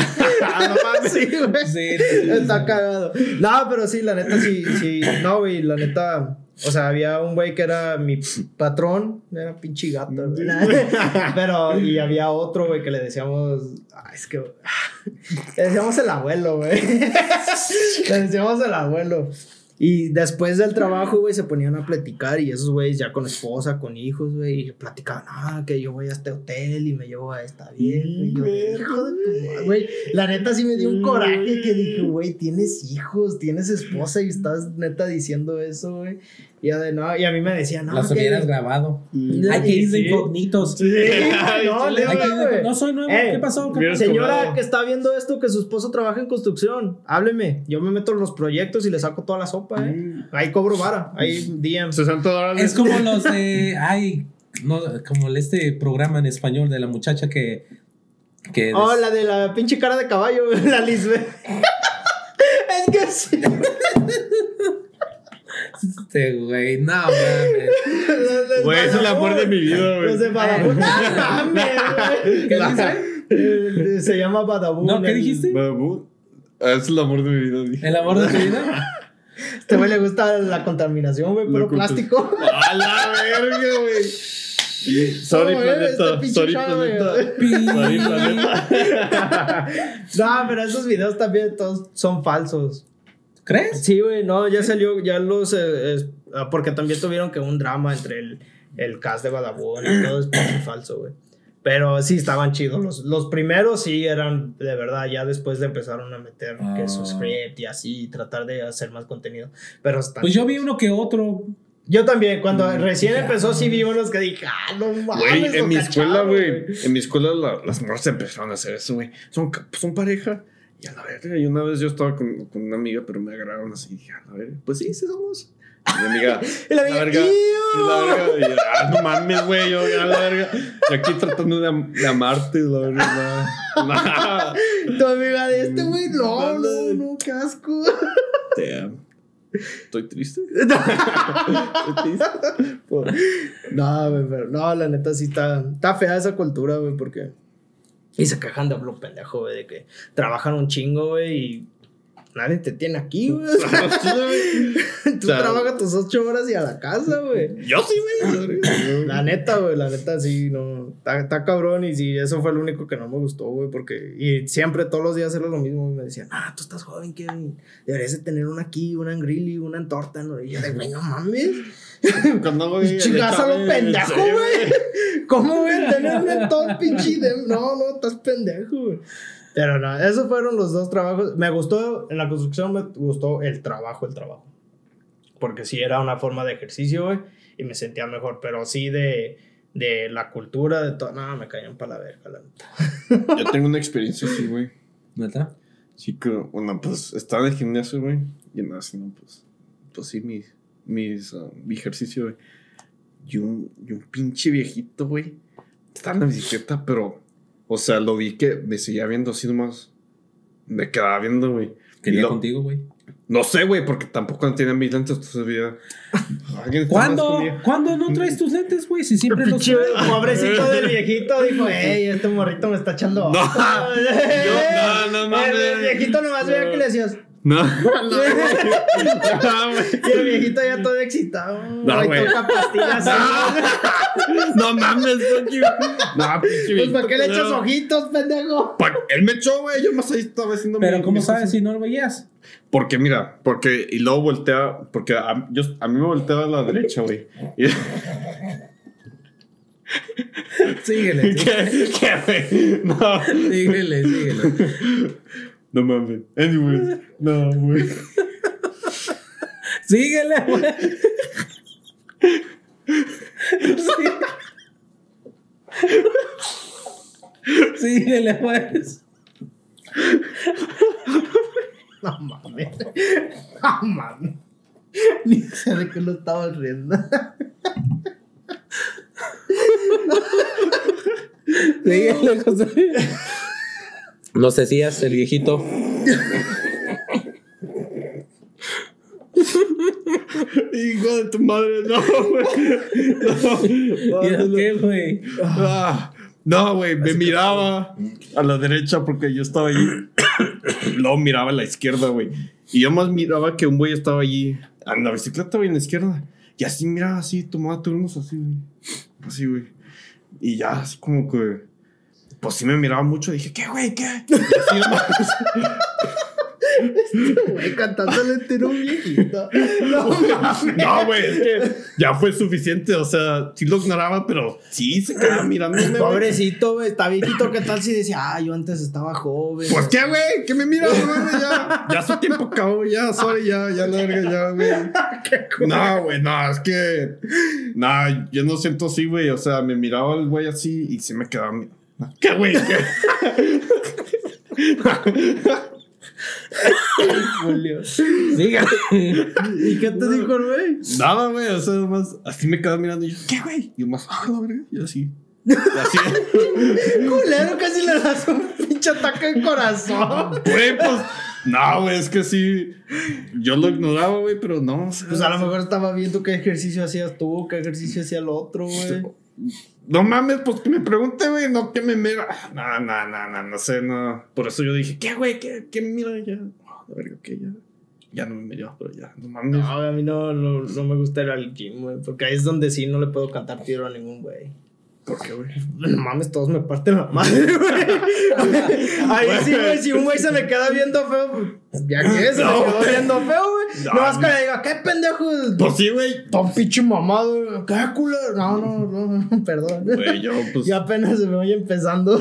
sí, güey. Está cagado. No, pero sí, la neta, sí, sí. No, güey, la neta. O sea, había un güey que era mi patrón, era pinche gato, güey. Pero, y había otro, güey, que le decíamos. Ay, es que. Le decíamos el abuelo, güey. Le decíamos el abuelo. Y después del trabajo, güey, se ponían a platicar y esos güeyes ya con esposa, con hijos, güey, y platicaban, ah, que yo voy a este hotel y me llevo a esta vieja. Y yo, hijo de tu madre, güey. La neta sí me dio un coraje que dije, güey, tienes hijos, tienes esposa y estás neta diciendo eso, güey. Y, ya de, no, y a mí me decían, no, Las que- hubieras grabado. Mm. Hay que ir de Sí. incógnitos. Sí, Ay, no, chile. neta, Hay que ir de- güey. No soy nuevo. Eh, ¿Qué pasó? ¿Qué? Señora cobrado. que está viendo esto, que su esposo trabaja en construcción, hábleme. Yo me meto en los proyectos y le saco toda la sopa, ¿eh? Ahí cobro vara, ahí DM. 60 dólares. Es como los de. Ay, no, como este programa en español de la muchacha que. que Oh, la de la pinche cara de caballo, la Lisbeth. es que sí. Este güey, no mames. Güey, es el amor de mi vida, güey. Los de Badabun. ¡No mames, güey! ¿Qué dice? Eh, Se llama Badabun. No, ¿qué dijiste? Babu. Ah, Es el amor de mi vida, dije. El amor de tu vida. Este güey le gusta la contaminación, güey, puro plástico. A la verga, güey. Sorry, este chavo, planeta. Sorry, planeta. no, pero esos videos también todos son falsos. ¿Crees? Sí, güey, no, ya salió, ya los. eh, es- ah, porque también tuvieron que un drama entre el, el cast de Badabun y todo es falso, güey. Pero sí estaban chidos. Los, los primeros sí eran de verdad. Ya después le empezaron a meter que su Ah. script y así, y tratar de hacer más contenido. Pero están Pues yo vi chidos. uno que otro. Yo también, cuando Mm, recién ya. empezó, sí vi unos que dije, ah, no mames. Güey, en mi escuela, güey. En mi escuela la- las morras empezaron a hacer eso, güey. Son, son pareja. Y a la verga, y una vez yo estaba con, con una amiga, pero me agarraron así. Y dije, a la verga, pues sí, sí somos. Y mi amiga, la la amiga, verga. "Iu". Y la verga. Y yo, ah, no mames, güey, yo, a la verga. Y aquí tratando de, de amarte, la verga. No, no. Tu amiga de este, güey, no, no, Dale. no, qué asco. Te amo. Estoy triste. Estoy triste. Por- No, güey, pero no, la neta sí está, está fea esa cultura, güey, porque. Y se quejan de lo pendejo, güey, de que trabajan un chingo, güey, y nadie te tiene aquí, güey. Tú O sea, trabajas tus ocho horas y a la casa, güey. Yo sí, güey. La neta, güey, la neta sí, no. Está, cabrón y sí, eso fue lo único que no me gustó, güey, porque. Y siempre, todos los días era lo mismo. Me decían, ah, tú estás joven, Kevin. Deberías de tener una aquí, una en grilly, una en torta, ¿no? Y yo de, güey, no mames. Cuando voy Chingas a lo pendejo, güey. ¿Cómo, güey? Tener un entorno pinche de... No, no, estás pendejo, güey. Pero no, esos fueron los dos trabajos. Me gustó, en la construcción me gustó el trabajo, el trabajo. Porque sí era una forma de ejercicio, güey, y me sentía mejor. Pero sí de, de la cultura, de todo. No, me caían para la verga, la neta. Yo tengo una experiencia así, güey. ¿Neta? Sí, que, bueno, pues estaba en el gimnasio, güey. Y nada, no, pues, pues sí, mi, mis, ah, mi ejercicio, güey. Y un, y un pinche viejito, güey. Estaba en la bicicleta, pero, o sea, lo vi que me seguía viendo así nomás. Me quedaba viendo, güey. Quería lo- contigo, güey. No sé, güey, porque tampoco tenía mis lentes, entonces está ¿Cuándo? ¿Cuándo no traes tus lentes, güey? Si siempre los Pinche traes. pobrecito del viejito dijo, ey, este morrito me está echando No, ojo". yo- no, no mames. El viejito nomás veía No. que le decías. No, no, güey. No. Y el viejito ya todo excitado. No, Ahí güey. pastillas. No mames, fuck you. No, pinche Pues ¿para qué le echas no. ojitos, pendejo? Pa- Él me echó, güey. Yo más ahí estaba haciendo Pero mi- ¿cómo mi sabes cosa. si no lo veías? Porque, mira, porque. Y luego voltea. Porque a, yo, a mí me voltea a la derecha, güey. Y- Síguele, ¿Qué? ¿Qué, güey? No. síguele, síguele. No mames. Anyways. No, güey. Síguele, güey. Sí. Síguele, pues. No mames. No mames. Ni sé de qué lo estaba riendo. Lejos. Nos decías, el viejito. Hijo de tu madre, no, güey. No, ¿Y era qué, güey? Ah, no, güey, me miraba a la derecha porque yo estaba allí. Luego miraba a la izquierda, güey. Y yo más miraba que un güey estaba allí en la bicicleta, güey, en la izquierda. Y así miraba, así, tomaba turnos así, güey. Así, güey. Y ya, así como que. Pues sí me miraba mucho. Dije, ¿qué, güey? ¿Qué? Y así, nomás. Güey, cantándole entero un viejito. No güey, es que ya fue suficiente. O sea, sí lo ignoraba, pero sí se quedaba mirándome. güey. Pobrecito, güey. Está viejito. ¿Qué tal si decía, ah, yo antes estaba joven? Pues qué, güey, que me mira, güey, ya. Ya su tiempo acabó, ya, sorry, ya, ya la verga, ya, güey. No, güey, no, es que. No, yo no siento así, güey. O sea, me miraba el güey así y sí me quedaba. mi- ¿Qué, güey? Julio. Diga. ¿Y qué te dijo el güey? Nada, güey, o sea, más así me quedaba mirando y yo, ¿qué, güey? Y yo más, ah, la verga, y así. Y así. Culero, casi le das un pinche ataque de corazón. Güey, pues. No, güey, es que sí. Yo lo ignoraba, güey, pero no. o sea, Pues a lo mejor estaba viendo qué ejercicio hacías tú, qué ejercicio hacía el otro, güey. No mames, pues que me pregunte, güey, no que me mira. No, no, no, no, no sé, no. Por eso yo dije, ¿qué, güey? ¿Qué, qué mira ya? Ah, la verga, ¿qué? Ya. Ya no me miró, pero ya, no mames. No, a mí no, no, no me gusta ir al gym, güey. Porque ahí es donde sí no le puedo cantar tiro a ningún güey. ¿Por qué, güey? No mames, todos me parten la madre, güey. Ahí sí, güey, si un güey se me queda viendo feo, pues ya que se No, me quedó viendo feo, güey. No, más que le diga, ¿qué pendejo? Pues sí, güey. Todo pinche mamado, güey. ¿Qué culero? No, no, no, perdón. Güey, yo, pues. Y apenas se me voy empezando.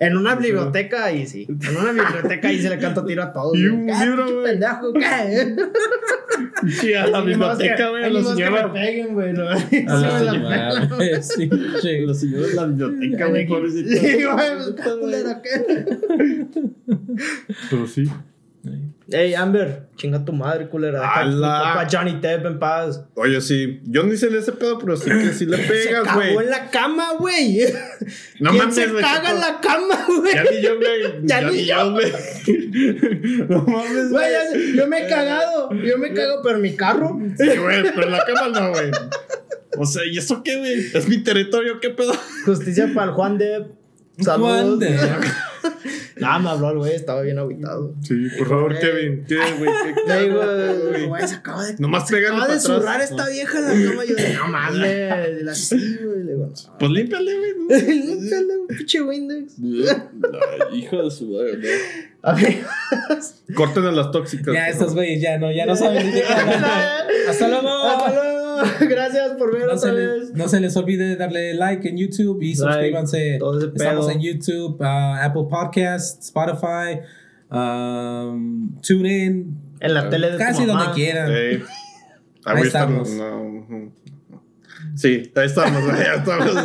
En una biblioteca ahí sí. En una biblioteca ahí se le canto tiro a todos. Y un ¿Qué, libro, güey. pendejo? ¿Qué? Sí, a la biblioteca, güey, a que señora. me peguen, güey. ¿no? A la sí. La señora de la biblioteca, güey. Sí, güey, pues, ¿qué culero, qué? Pero sí. Ey, Amber, chinga tu madre, culera. Deja Johnny Depp en paz. Oye, sí. Yo no hice ese pedo, pero sí que sí le se pegas, cagó güey. en la cama, güey. No ¿Quién mames, se güey, caga en la cama, güey? Ya ni yo, güey. Ya Ya, ni ni yo, güey. No mames, Güey, ya sé, yo me he cagado. Yo me cago, pero en mi carro. Sí, güey, pero en la cama no, güey. O sea, ¿y eso qué, güey? Es mi territorio, ¿qué pedo? Justicia para el Juan Depp. Juan Saludos. Depp. Nada, me habló el güey, estaba bien aguitado. Sí, por favor. Kevin. ¿Qué, güey? ¿Qué, güey? güey, se acaba de. Nomás se acaba de zurrar esta vieja en la cama. Yo no mames. La sí, güey. Le digo, no. Pues límpiale, güey. Límpiale pinche Windex. No, hijo de su madre, no. Corten a las tóxicas. Ya estos güeyes ya no, ya no saben. Hasta luego. Hasta luego. Gracias por ver No se, otra le- vez. no se les olvide darle like en YouTube y suscríbanse. todo ese Estamos en YouTube, uh, Apple Podcasts, Spotify, um, TuneIn, En la tele de tu casi mamá. donde quieran. Eh, Ahí estamos. No. Sí, ahí estamos, güey, ya estamos.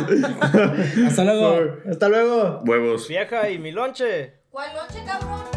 Hasta luego. Hasta luego. Huevos. Vieja y mi lonche. ¿Cuál noche, cabrón?